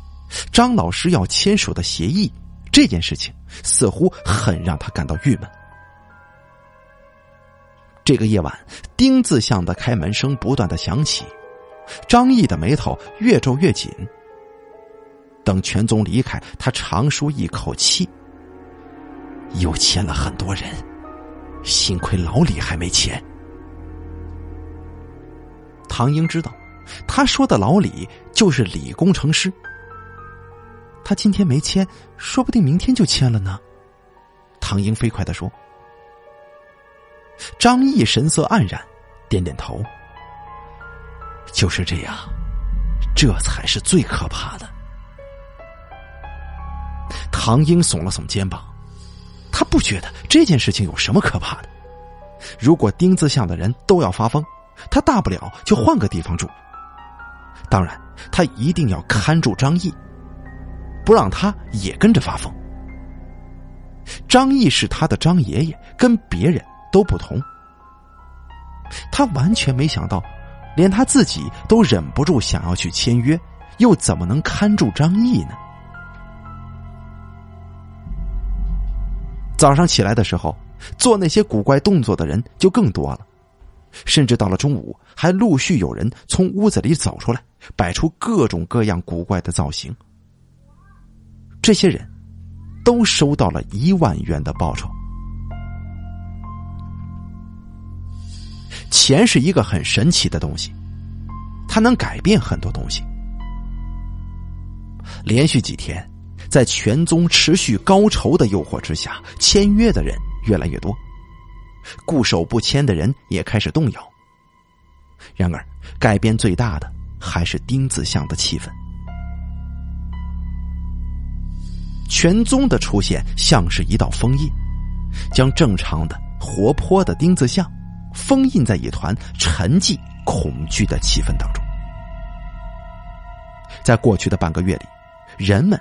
张老师要签署的协议这件事情，似乎很让他感到郁闷。这个夜晚，丁字巷的开门声不断的响起，张毅的眉头越皱越紧。等全宗离开，他长舒一口气，又签了很多人，幸亏老李还没签。唐英知道，他说的老李就是李工程师。他今天没签，说不定明天就签了呢。唐英飞快的说。张毅神色黯然，点点头。就是这样，这才是最可怕的。唐英耸了耸肩膀，他不觉得这件事情有什么可怕的。如果丁字巷的人都要发疯。他大不了就换个地方住。当然，他一定要看住张毅，不让他也跟着发疯。张毅是他的张爷爷，跟别人都不同。他完全没想到，连他自己都忍不住想要去签约，又怎么能看住张毅呢？早上起来的时候，做那些古怪动作的人就更多了。甚至到了中午，还陆续有人从屋子里走出来，摆出各种各样古怪的造型。这些人，都收到了一万元的报酬。钱是一个很神奇的东西，它能改变很多东西。连续几天，在全宗持续高酬的诱惑之下，签约的人越来越多。固守不迁的人也开始动摇。然而，改变最大的还是丁子巷的气氛。全宗的出现像是一道封印，将正常的、活泼的丁子巷封印在一团沉寂、恐惧的气氛当中。在过去的半个月里，人们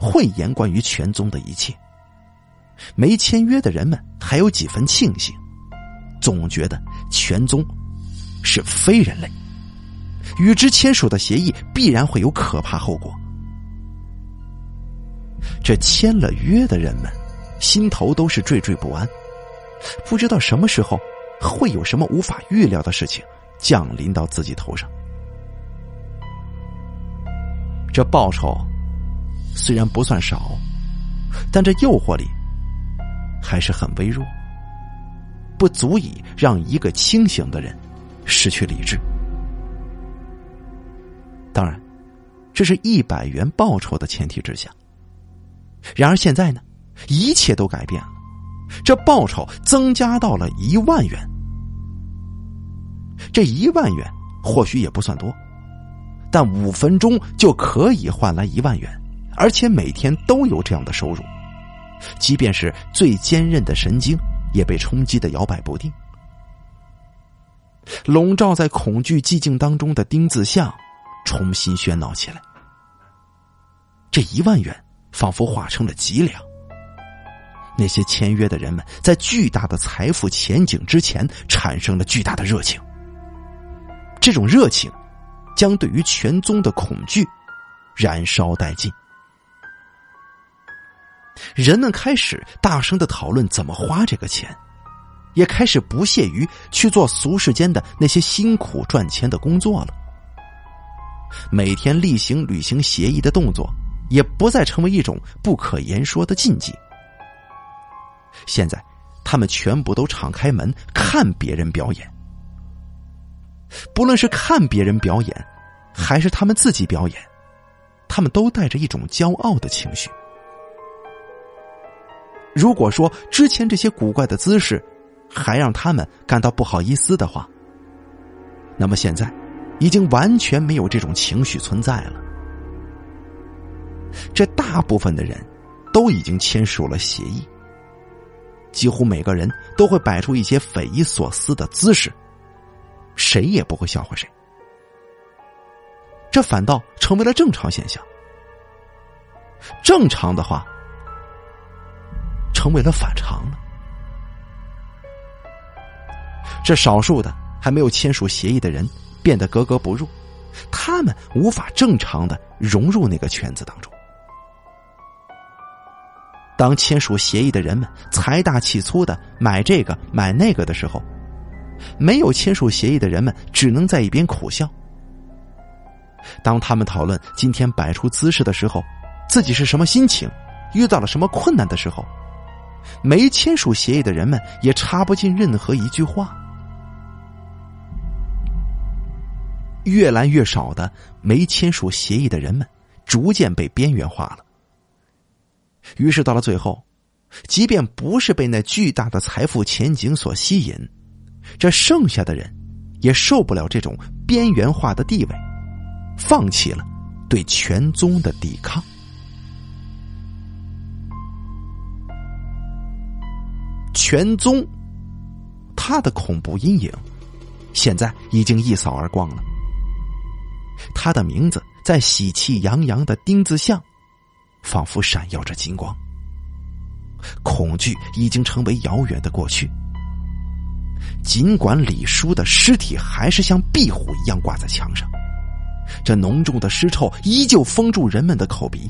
讳言关于全宗的一切。没签约的人们还有几分庆幸，总觉得全宗是非人类，与之签署的协议必然会有可怕后果。这签了约的人们心头都是惴惴不安，不知道什么时候会有什么无法预料的事情降临到自己头上。这报酬虽然不算少，但这诱惑力。还是很微弱，不足以让一个清醒的人失去理智。当然，这是一百元报酬的前提之下。然而现在呢，一切都改变了，这报酬增加到了一万元。这一万元或许也不算多，但五分钟就可以换来一万元，而且每天都有这样的收入。即便是最坚韧的神经，也被冲击的摇摆不定。笼罩在恐惧寂静当中的丁字巷，重新喧闹起来。这一万元仿佛化成了脊梁，那些签约的人们在巨大的财富前景之前产生了巨大的热情，这种热情将对于全宗的恐惧燃烧殆尽。人们开始大声的讨论怎么花这个钱，也开始不屑于去做俗世间的那些辛苦赚钱的工作了。每天例行履行协议的动作，也不再成为一种不可言说的禁忌。现在，他们全部都敞开门看别人表演。不论是看别人表演，还是他们自己表演，他们都带着一种骄傲的情绪。如果说之前这些古怪的姿势还让他们感到不好意思的话，那么现在已经完全没有这种情绪存在了。这大部分的人都已经签署了协议。几乎每个人都会摆出一些匪夷所思的姿势，谁也不会笑话谁。这反倒成为了正常现象。正常的话，成为了反常了。这少数的还没有签署协议的人变得格格不入，他们无法正常的融入那个圈子当中。当签署协议的人们财大气粗的买这个买那个的时候，没有签署协议的人们只能在一边苦笑。当他们讨论今天摆出姿势的时候，自己是什么心情，遇到了什么困难的时候，没签署协议的人们也插不进任何一句话。越来越少的没签署协议的人们，逐渐被边缘化了。于是到了最后，即便不是被那巨大的财富前景所吸引，这剩下的人也受不了这种边缘化的地位，放弃了对全宗的抵抗。全宗，他的恐怖阴影，现在已经一扫而光了。他的名字在喜气洋洋的丁字巷。仿佛闪耀着金光。恐惧已经成为遥远的过去。尽管李叔的尸体还是像壁虎一样挂在墙上，这浓重的尸臭依旧封住人们的口鼻，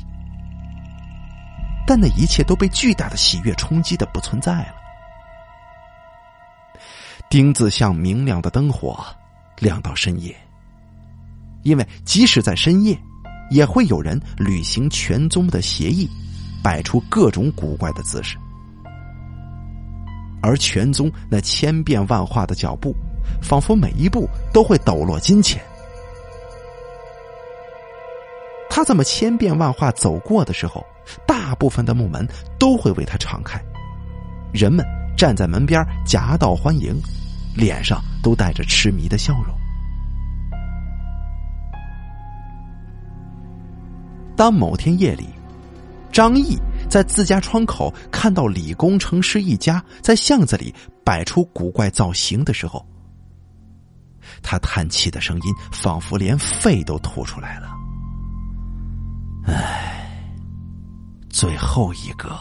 但那一切都被巨大的喜悦冲击的不存在了。丁字像明亮的灯火，亮到深夜。因为即使在深夜。也会有人履行全宗的协议，摆出各种古怪的姿势，而全宗那千变万化的脚步，仿佛每一步都会抖落金钱。他这么千变万化走过的时候，大部分的木门都会为他敞开，人们站在门边夹道欢迎，脸上都带着痴迷的笑容。当某天夜里，张毅在自家窗口看到李工程师一家在巷子里摆出古怪造型的时候，他叹气的声音仿佛连肺都吐出来了。唉，最后一个。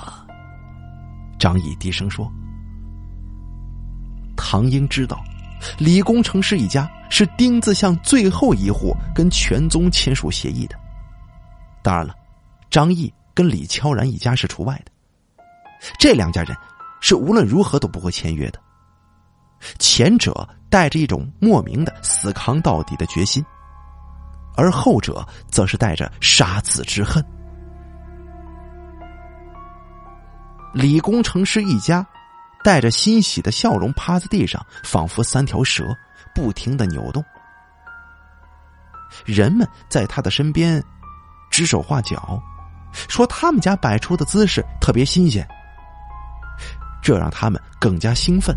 张毅低声说：“唐英知道，李工程师一家是丁字巷最后一户跟全宗签署协议的。”当然了，张毅跟李悄然一家是除外的。这两家人是无论如何都不会签约的。前者带着一种莫名的死扛到底的决心，而后者则是带着杀子之恨。李工程师一家带着欣喜的笑容趴在地上，仿佛三条蛇，不停的扭动。人们在他的身边。指手画脚，说他们家摆出的姿势特别新鲜，这让他们更加兴奋，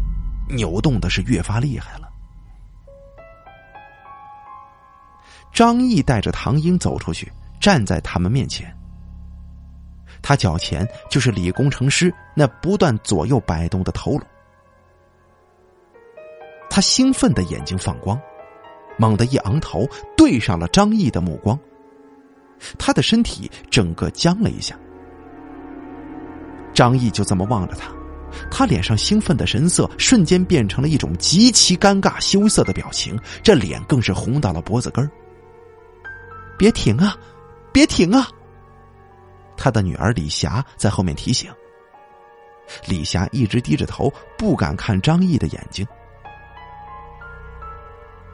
扭动的是越发厉害了。张毅带着唐英走出去，站在他们面前。他脚前就是李工程师那不断左右摆动的头颅。他兴奋的眼睛放光，猛地一昂头，对上了张毅的目光。他的身体整个僵了一下，张毅就这么望着他，他脸上兴奋的神色瞬间变成了一种极其尴尬羞涩的表情，这脸更是红到了脖子根儿。别停啊，别停啊！他的女儿李霞在后面提醒。李霞一直低着头，不敢看张毅的眼睛。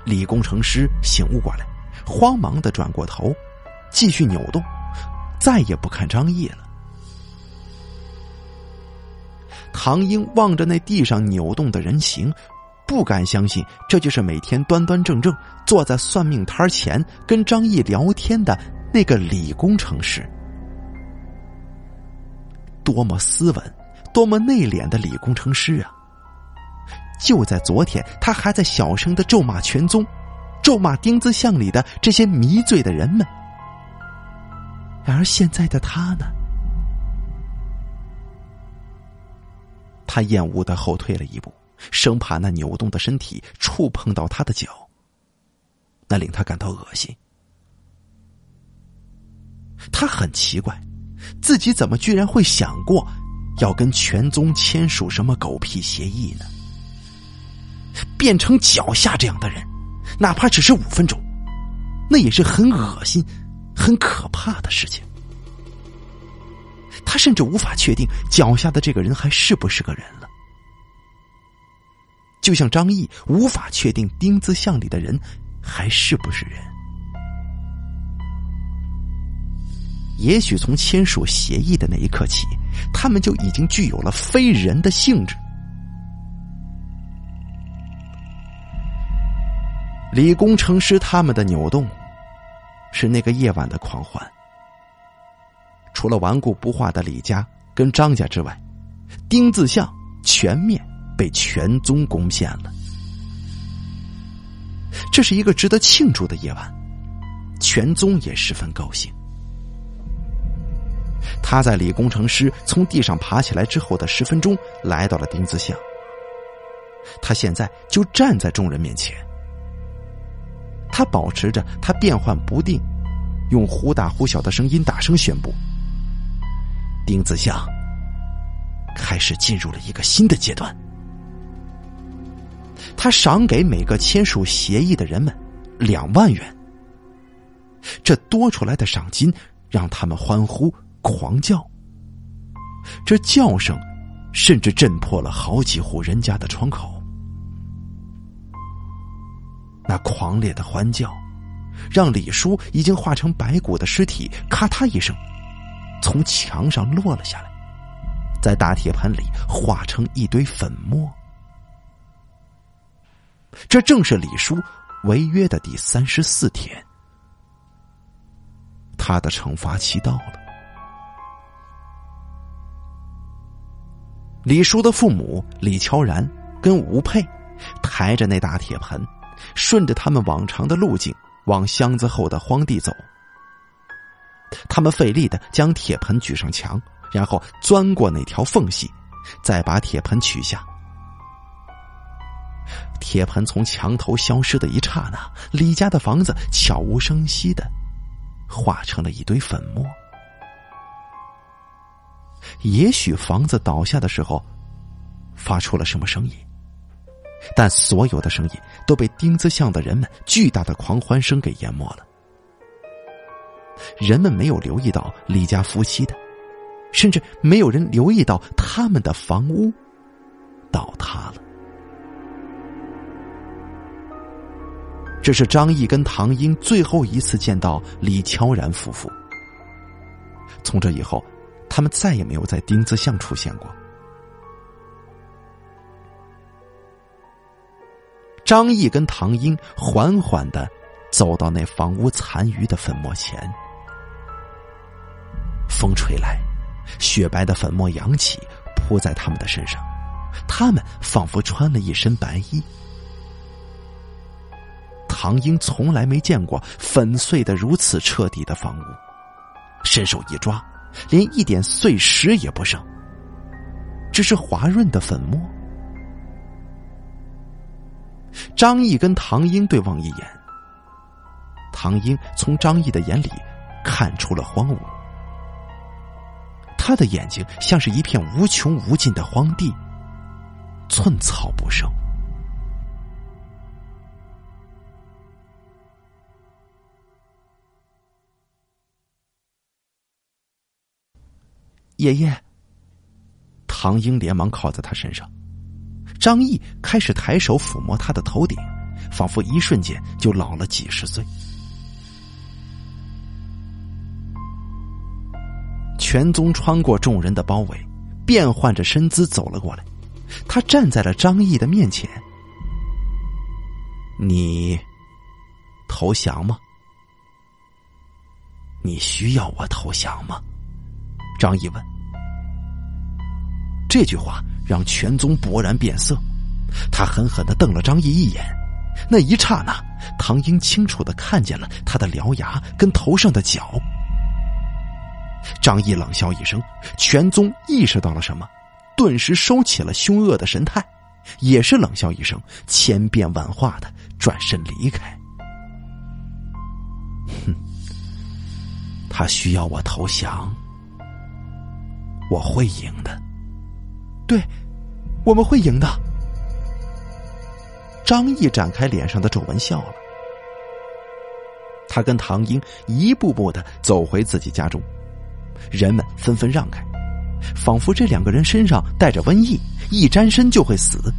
李工程师醒悟过来，慌忙的转过头，继续扭动，再也不看张毅了。唐英望着那地上扭动的人形，不敢相信这就是每天端端正正坐在算命摊前跟张毅聊天的那个李工程师。多么斯文，多么内敛的李工程师啊！就在昨天，他还在小声的咒骂全宗，咒骂丁字巷里的这些迷醉的人们。然而现在的他呢？他厌恶的后退了一步，生怕那扭动的身体触碰到他的脚，那令他感到恶心。他很奇怪，自己怎么居然会想过要跟全宗签署什么狗屁协议呢？变成脚下这样的人，哪怕只是五分钟，那也是很恶心、很可怕的事情。他甚至无法确定脚下的这个人还是不是个人了，就像张毅无法确定丁字巷里的人还是不是人。也许从签署协议的那一刻起，他们就已经具有了非人的性质。李工程师他们的扭动，是那个夜晚的狂欢。除了顽固不化的李家跟张家之外，丁字巷全面被全宗攻陷了。这是一个值得庆祝的夜晚，全宗也十分高兴。他在李工程师从地上爬起来之后的十分钟，来到了丁字巷。他现在就站在众人面前。他保持着他变幻不定，用忽大忽小的声音大声宣布：“丁子祥开始进入了一个新的阶段。”他赏给每个签署协议的人们两万元。这多出来的赏金让他们欢呼狂叫，这叫声甚至震破了好几户人家的窗口。那狂烈的欢叫，让李叔已经化成白骨的尸体咔嗒一声，从墙上落了下来，在大铁盆里化成一堆粉末。这正是李叔违约的第三十四天，他的惩罚期到了。李叔的父母李乔然跟吴佩抬着那大铁盆。顺着他们往常的路径往箱子后的荒地走，他们费力的将铁盆举上墙，然后钻过那条缝隙，再把铁盆取下。铁盆从墙头消失的一刹那，李家的房子悄无声息的化成了一堆粉末。也许房子倒下的时候发出了什么声音。但所有的声音都被丁字巷的人们巨大的狂欢声给淹没了。人们没有留意到李家夫妻的，甚至没有人留意到他们的房屋倒塌了。这是张毅跟唐英最后一次见到李悄然夫妇。从这以后，他们再也没有在丁字巷出现过。张毅跟唐英缓缓的走到那房屋残余的粉末前，风吹来，雪白的粉末扬起，扑在他们的身上，他们仿佛穿了一身白衣。唐英从来没见过粉碎的如此彻底的房屋，伸手一抓，连一点碎石也不剩，只是滑润的粉末。张毅跟唐英对望一眼，唐英从张毅的眼里看出了荒芜。他的眼睛像是一片无穷无尽的荒地，寸草不生。爷爷，唐英连忙靠在他身上，张毅开始抬手抚摸他的头顶，仿佛一瞬间就老了几十岁。全宗穿过众人的包围，变换着身姿走了过来，他站在了张毅的面前。你投降吗？你需要我投降吗？张毅问。这句话让全宗勃然变色，他狠狠的瞪了张毅一眼。那一刹那，唐英清楚的看见了他的獠牙跟头上的角。张毅冷笑一声，全宗意识到了什么，顿时收起了凶恶的神态，也是冷笑一声，千变万化的转身离开。哼，他需要我投降，我会赢的。对，我们会赢的。张毅展开脸上的皱纹笑了。他跟唐英一步步的走回自己家中，人们纷纷让开，仿佛这两个人身上带着瘟疫，一沾身就会死。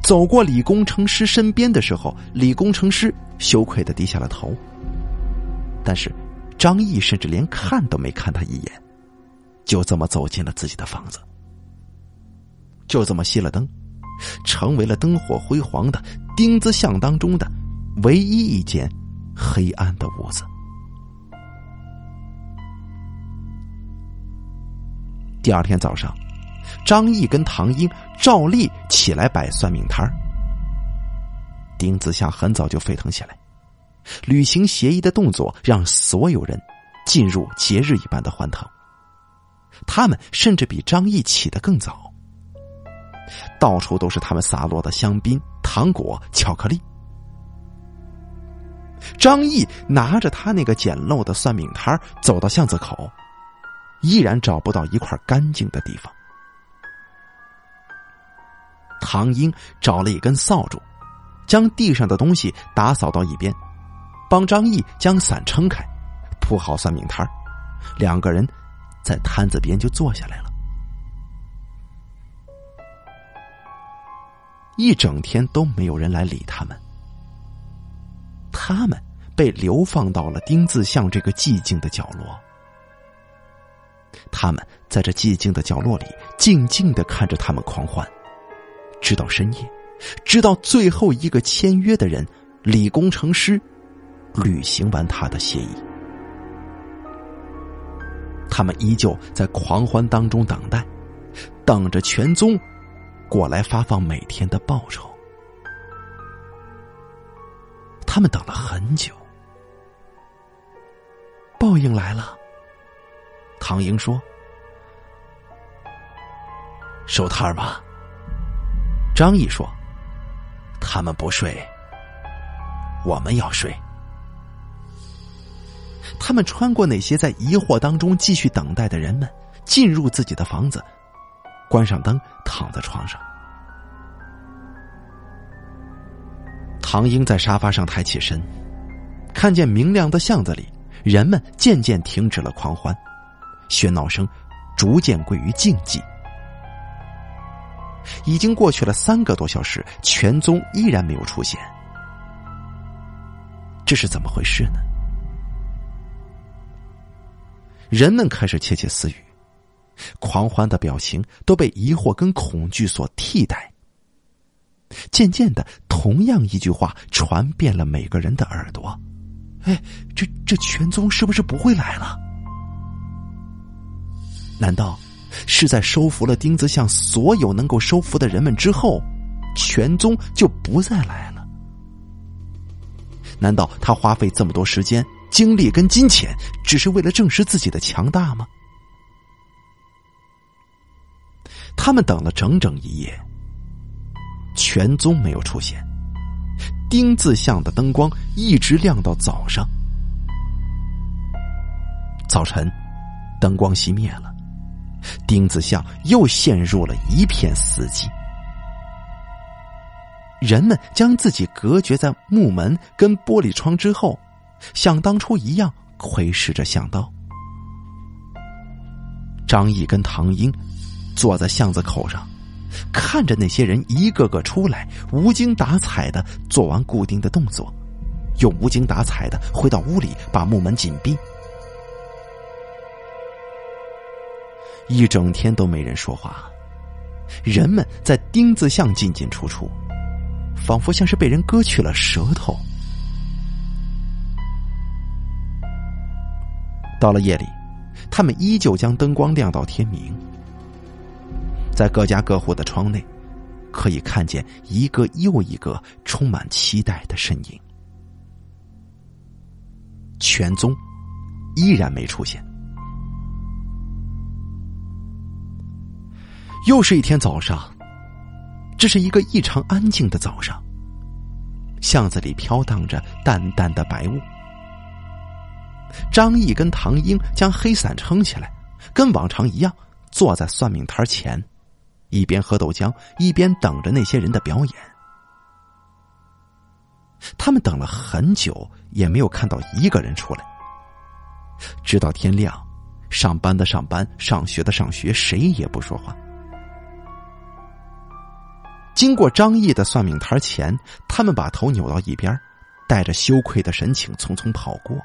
走过李工程师身边的时候，李工程师羞愧的低下了头。但是，张毅甚至连看都没看他一眼。就这么走进了自己的房子，就这么熄了灯，成为了灯火辉煌的丁字巷当中的唯一一间黑暗的屋子。第二天早上，张毅跟唐英照例起来摆算命摊儿。丁子巷很早就沸腾起来，履行协议的动作让所有人进入节日一般的欢腾。他们甚至比张毅起得更早，到处都是他们洒落的香槟、糖果、巧克力。张毅拿着他那个简陋的算命摊走到巷子口，依然找不到一块干净的地方。唐英找了一根扫帚，将地上的东西打扫到一边，帮张毅将伞撑开，铺好算命摊两个人。在摊子边就坐下来了，一整天都没有人来理他们。他们被流放到了丁字巷这个寂静的角落。他们在这寂静的角落里，静静的看着他们狂欢，直到深夜，直到最后一个签约的人李工程师履行完他的协议。他们依旧在狂欢当中等待，等着全宗过来发放每天的报酬。他们等了很久，报应来了。唐英说：“收摊吧。”张毅说：“他们不睡，我们要睡。”他们穿过那些在疑惑当中继续等待的人们，进入自己的房子，关上灯，躺在床上。唐英在沙发上抬起身，看见明亮的巷子里，人们渐渐停止了狂欢，喧闹声逐渐归于静寂。已经过去了三个多小时，全宗依然没有出现，这是怎么回事呢？人们开始窃窃私语，狂欢的表情都被疑惑跟恐惧所替代。渐渐的，同样一句话传遍了每个人的耳朵：“哎，这这全宗是不是不会来了？难道是在收服了丁子巷所有能够收服的人们之后，全宗就不再来了？难道他花费这么多时间？”精力跟金钱，只是为了证实自己的强大吗？他们等了整整一夜，全宗没有出现，丁字巷的灯光一直亮到早上。早晨，灯光熄灭了，丁字巷又陷入了一片死寂。人们将自己隔绝在木门跟玻璃窗之后，像当初一样窥视着巷道。张毅跟唐英坐在巷子口上，看着那些人一个个出来，无精打采的做完固定的动作，又无精打采的回到屋里，把木门紧闭。一整天都没人说话，人们在丁字巷进进出出，仿佛像是被人割去了舌头。到了夜里，他们依旧将灯光亮到天明，在各家各户的窗内，可以看见一个又一个充满期待的身影。全宗依然没出现。又是一天早上，这是一个异常安静的早上。巷子里飘荡着淡淡的白雾。张毅跟唐英将黑伞撑起来，跟往常一样坐在算命摊前，一边喝豆浆，一边等着那些人的表演。他们等了很久，也没有看到一个人出来。直到天亮，上班的上班，上学的上学，谁也不说话。经过张毅的算命摊前，他们把头扭到一边，带着羞愧的神情匆匆跑过。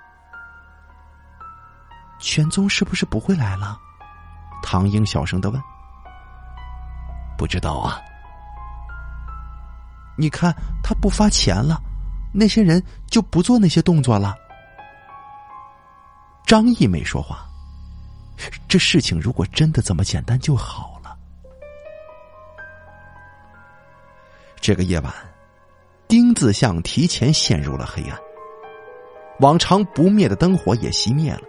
玄宗是不是不会来了？唐英小声的问。不知道啊。你看他不发钱了，那些人就不做那些动作了。张毅没说话。这事情如果真的这么简单就好了。这个夜晚，丁字巷提前陷入了黑暗。往常不灭的灯火也熄灭了。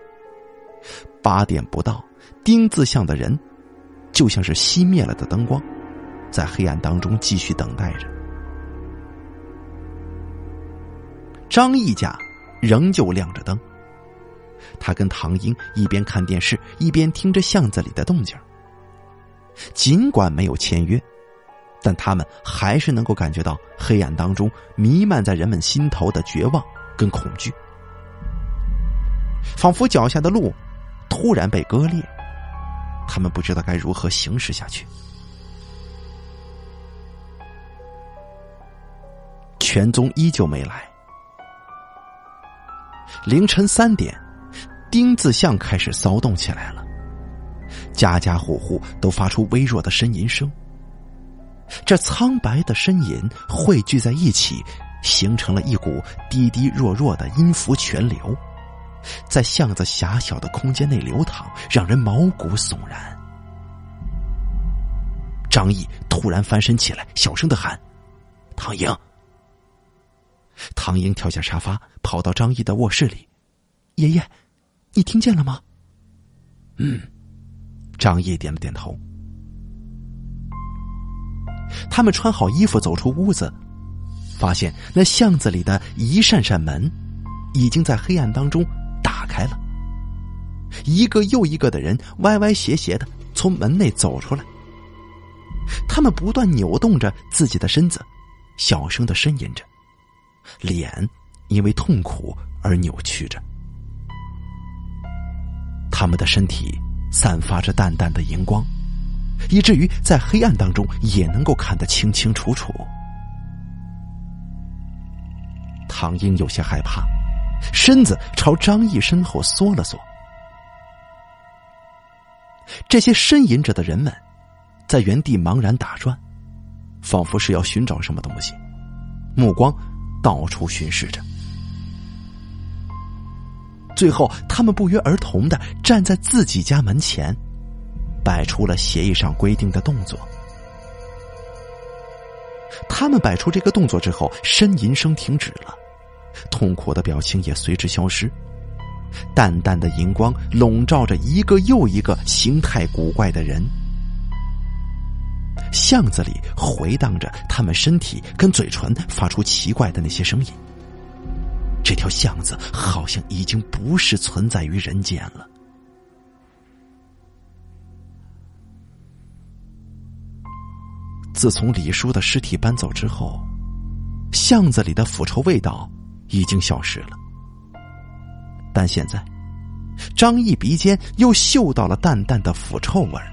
八点不到，丁字巷的人就像是熄灭了的灯光，在黑暗当中继续等待着。张毅家仍旧亮着灯。他跟唐英一边看电视，一边听着巷子里的动静。尽管没有签约。但他们还是能够感觉到黑暗当中弥漫在人们心头的绝望跟恐惧，仿佛脚下的路突然被割裂，他们不知道该如何行驶下去。全宗依旧没来。凌晨三点，丁字巷开始骚动起来了，家家户户都发出微弱的呻吟声。这苍白的呻吟汇聚在一起，形成了一股滴滴弱弱的音符泉流，在巷子狭小的空间内流淌，让人毛骨悚然。张毅突然翻身起来，小声的喊：“唐英！”唐英跳下沙发，跑到张毅的卧室里：“爷爷，你听见了吗？”“嗯。”张毅点了点头。他们穿好衣服走出屋子，发现那巷子里的一扇扇门已经在黑暗当中打开了，一个又一个的人歪歪斜斜的从门内走出来。他们不断扭动着自己的身子，小声的呻吟着，脸因为痛苦而扭曲着。他们的身体散发着淡淡的荧光。以至于在黑暗当中也能够看得清清楚楚。唐英有些害怕，身子朝张毅身后缩了缩。这些呻吟着的人们，在原地茫然打转，仿佛是要寻找什么东西，目光到处巡视着。最后，他们不约而同的站在自己家门前。摆出了协议上规定的动作。他们摆出这个动作之后，呻吟声停止了，痛苦的表情也随之消失。淡淡的荧光笼罩着一个又一个形态古怪的人。巷子里回荡着他们身体跟嘴唇发出奇怪的那些声音。这条巷子好像已经不是存在于人间了。自从李叔的尸体搬走之后巷子里的腐臭味道已经消失了，但现在张毅鼻尖又嗅到了淡淡的腐臭味儿。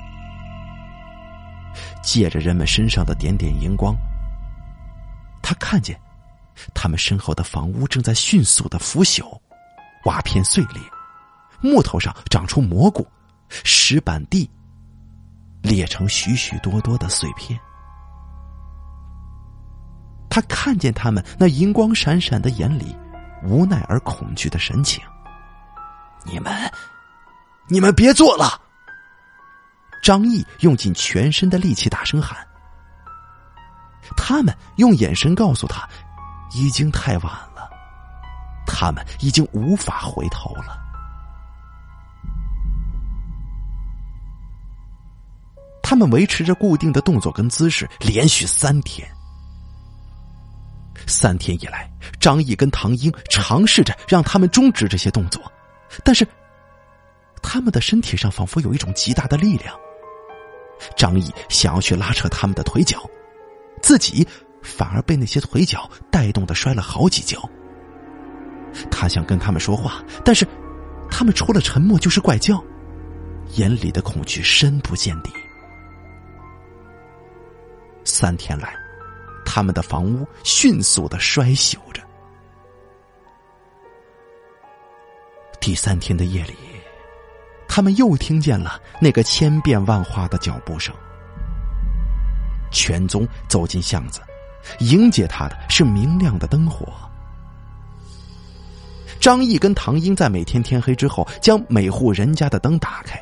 借着人们身上的点点荧光，他看见他们身后的房屋正在迅速的腐朽，瓦片碎裂，木头上长出蘑菇，石板地裂成许许多多的碎片。他看见他们那银光闪闪的眼里，无奈而恐惧的神情。你们，你们别做了！张毅用尽全身的力气大声喊。他们用眼神告诉他，已经太晚了，他们已经无法回头了。他们维持着固定的动作跟姿势，连续三天。三天以来，张毅跟唐英尝试着让他们终止这些动作，但是他们的身体上仿佛有一种极大的力量。张毅想要去拉扯他们的腿脚，自己反而被那些腿脚带动的摔了好几跤。他想跟他们说话，但是他们除了沉默就是怪叫，眼里的恐惧深不见底。三天来。他们的房屋迅速的衰朽着。第三天的夜里，他们又听见了那个千变万化的脚步声。全宗走进巷子，迎接他的是明亮的灯火。张毅跟唐英在每天天黑之后，将每户人家的灯打开，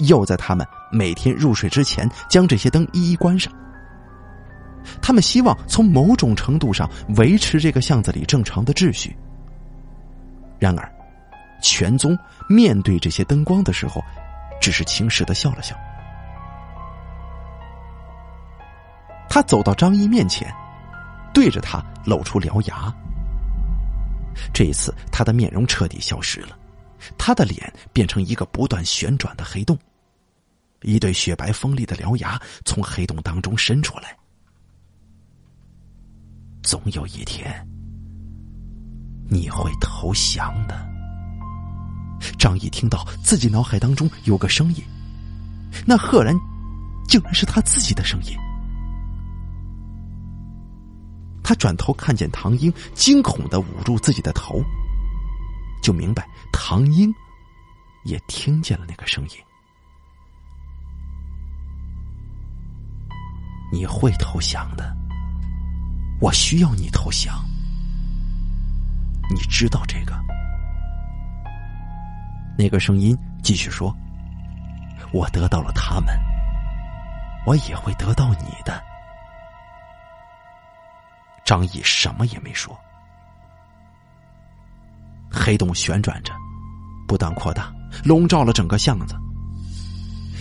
又在他们每天入睡之前，将这些灯一一关上。他们希望从某种程度上维持这个巷子里正常的秩序。然而，全宗面对这些灯光的时候，只是轻视的笑了笑。他走到张一面前，对着他露出獠牙。这一次，他的面容彻底消失了，他的脸变成一个不断旋转的黑洞，一对雪白锋利的獠牙从黑洞当中伸出来。总有一天，你会投降的。张毅听到自己脑海当中有个声音，那赫然竟然是他自己的声音。他转头看见唐英，惊恐的捂住自己的头，就明白唐英也听见了那个声音。你会投降的。我需要你投降，你知道这个？那个声音继续说：“我得到了他们，我也会得到你的。”张毅什么也没说。黑洞旋转着，不断扩大，笼罩了整个巷子。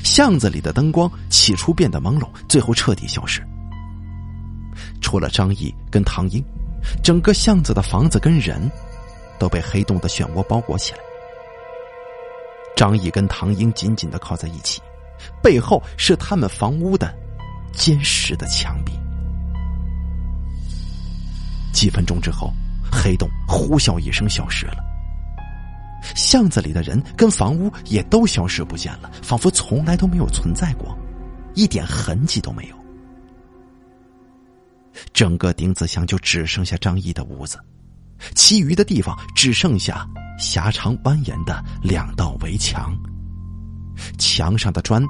巷子里的灯光起初变得朦胧，最后彻底消失。除了张毅跟唐英，整个巷子的房子跟人都被黑洞的漩涡包裹起来。张毅跟唐英紧紧的靠在一起，背后是他们房屋的坚实的墙壁。几分钟之后，黑洞呼啸一声消失了，巷子里的人跟房屋也都消失不见了，仿佛从来都没有存在过，一点痕迹都没有。整个丁子乡就只剩下张毅的屋子，其余的地方只剩下狭长蜿蜒的两道围墙。墙上的砖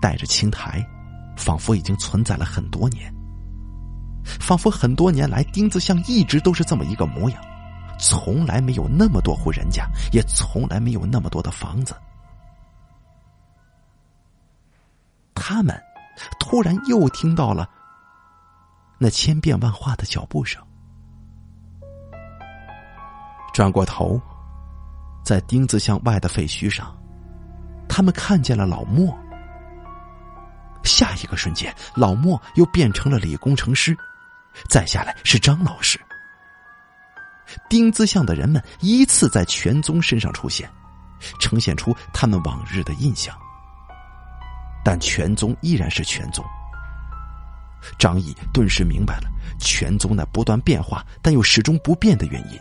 带着青苔，仿佛已经存在了很多年。仿佛很多年来，丁子巷一直都是这么一个模样，从来没有那么多户人家，也从来没有那么多的房子。他们突然又听到了。那千变万化的脚步声，转过头，在丁字巷外的废墟上，他们看见了老莫。下一个瞬间，老莫又变成了李工程师，再下来是张老师。丁字巷的人们依次在全宗身上出现，呈现出他们往日的印象，但全宗依然是全宗。张毅顿时明白了全宗那不断变化但又始终不变的原因，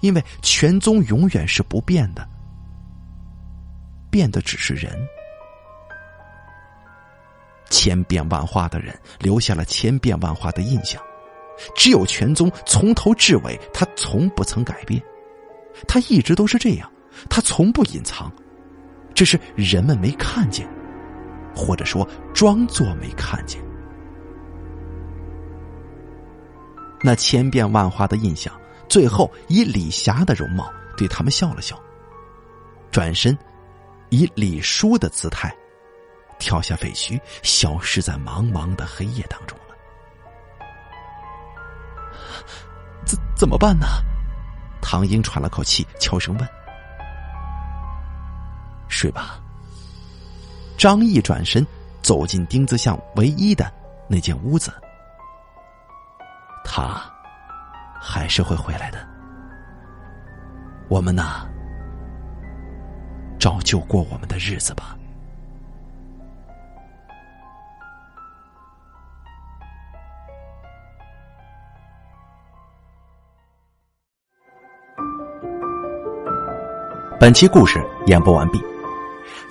因为全宗永远是不变的，变的只是人。千变万化的人留下了千变万化的印象，只有全宗从头至尾，他从不曾改变，他一直都是这样，他从不隐藏，只是人们没看见，或者说装作没看见。那千变万化的印象，最后以李霞的容貌对他们笑了笑，转身，以李叔的姿态。跳下废墟，消失在茫茫的黑夜当中了。怎怎么办呢？唐英喘了口气，悄声问：“睡吧。”张毅转身走进丁字巷唯一的那间屋子。他还是会回来的。我们呢，照旧过我们的日子吧。本期故事演播完毕，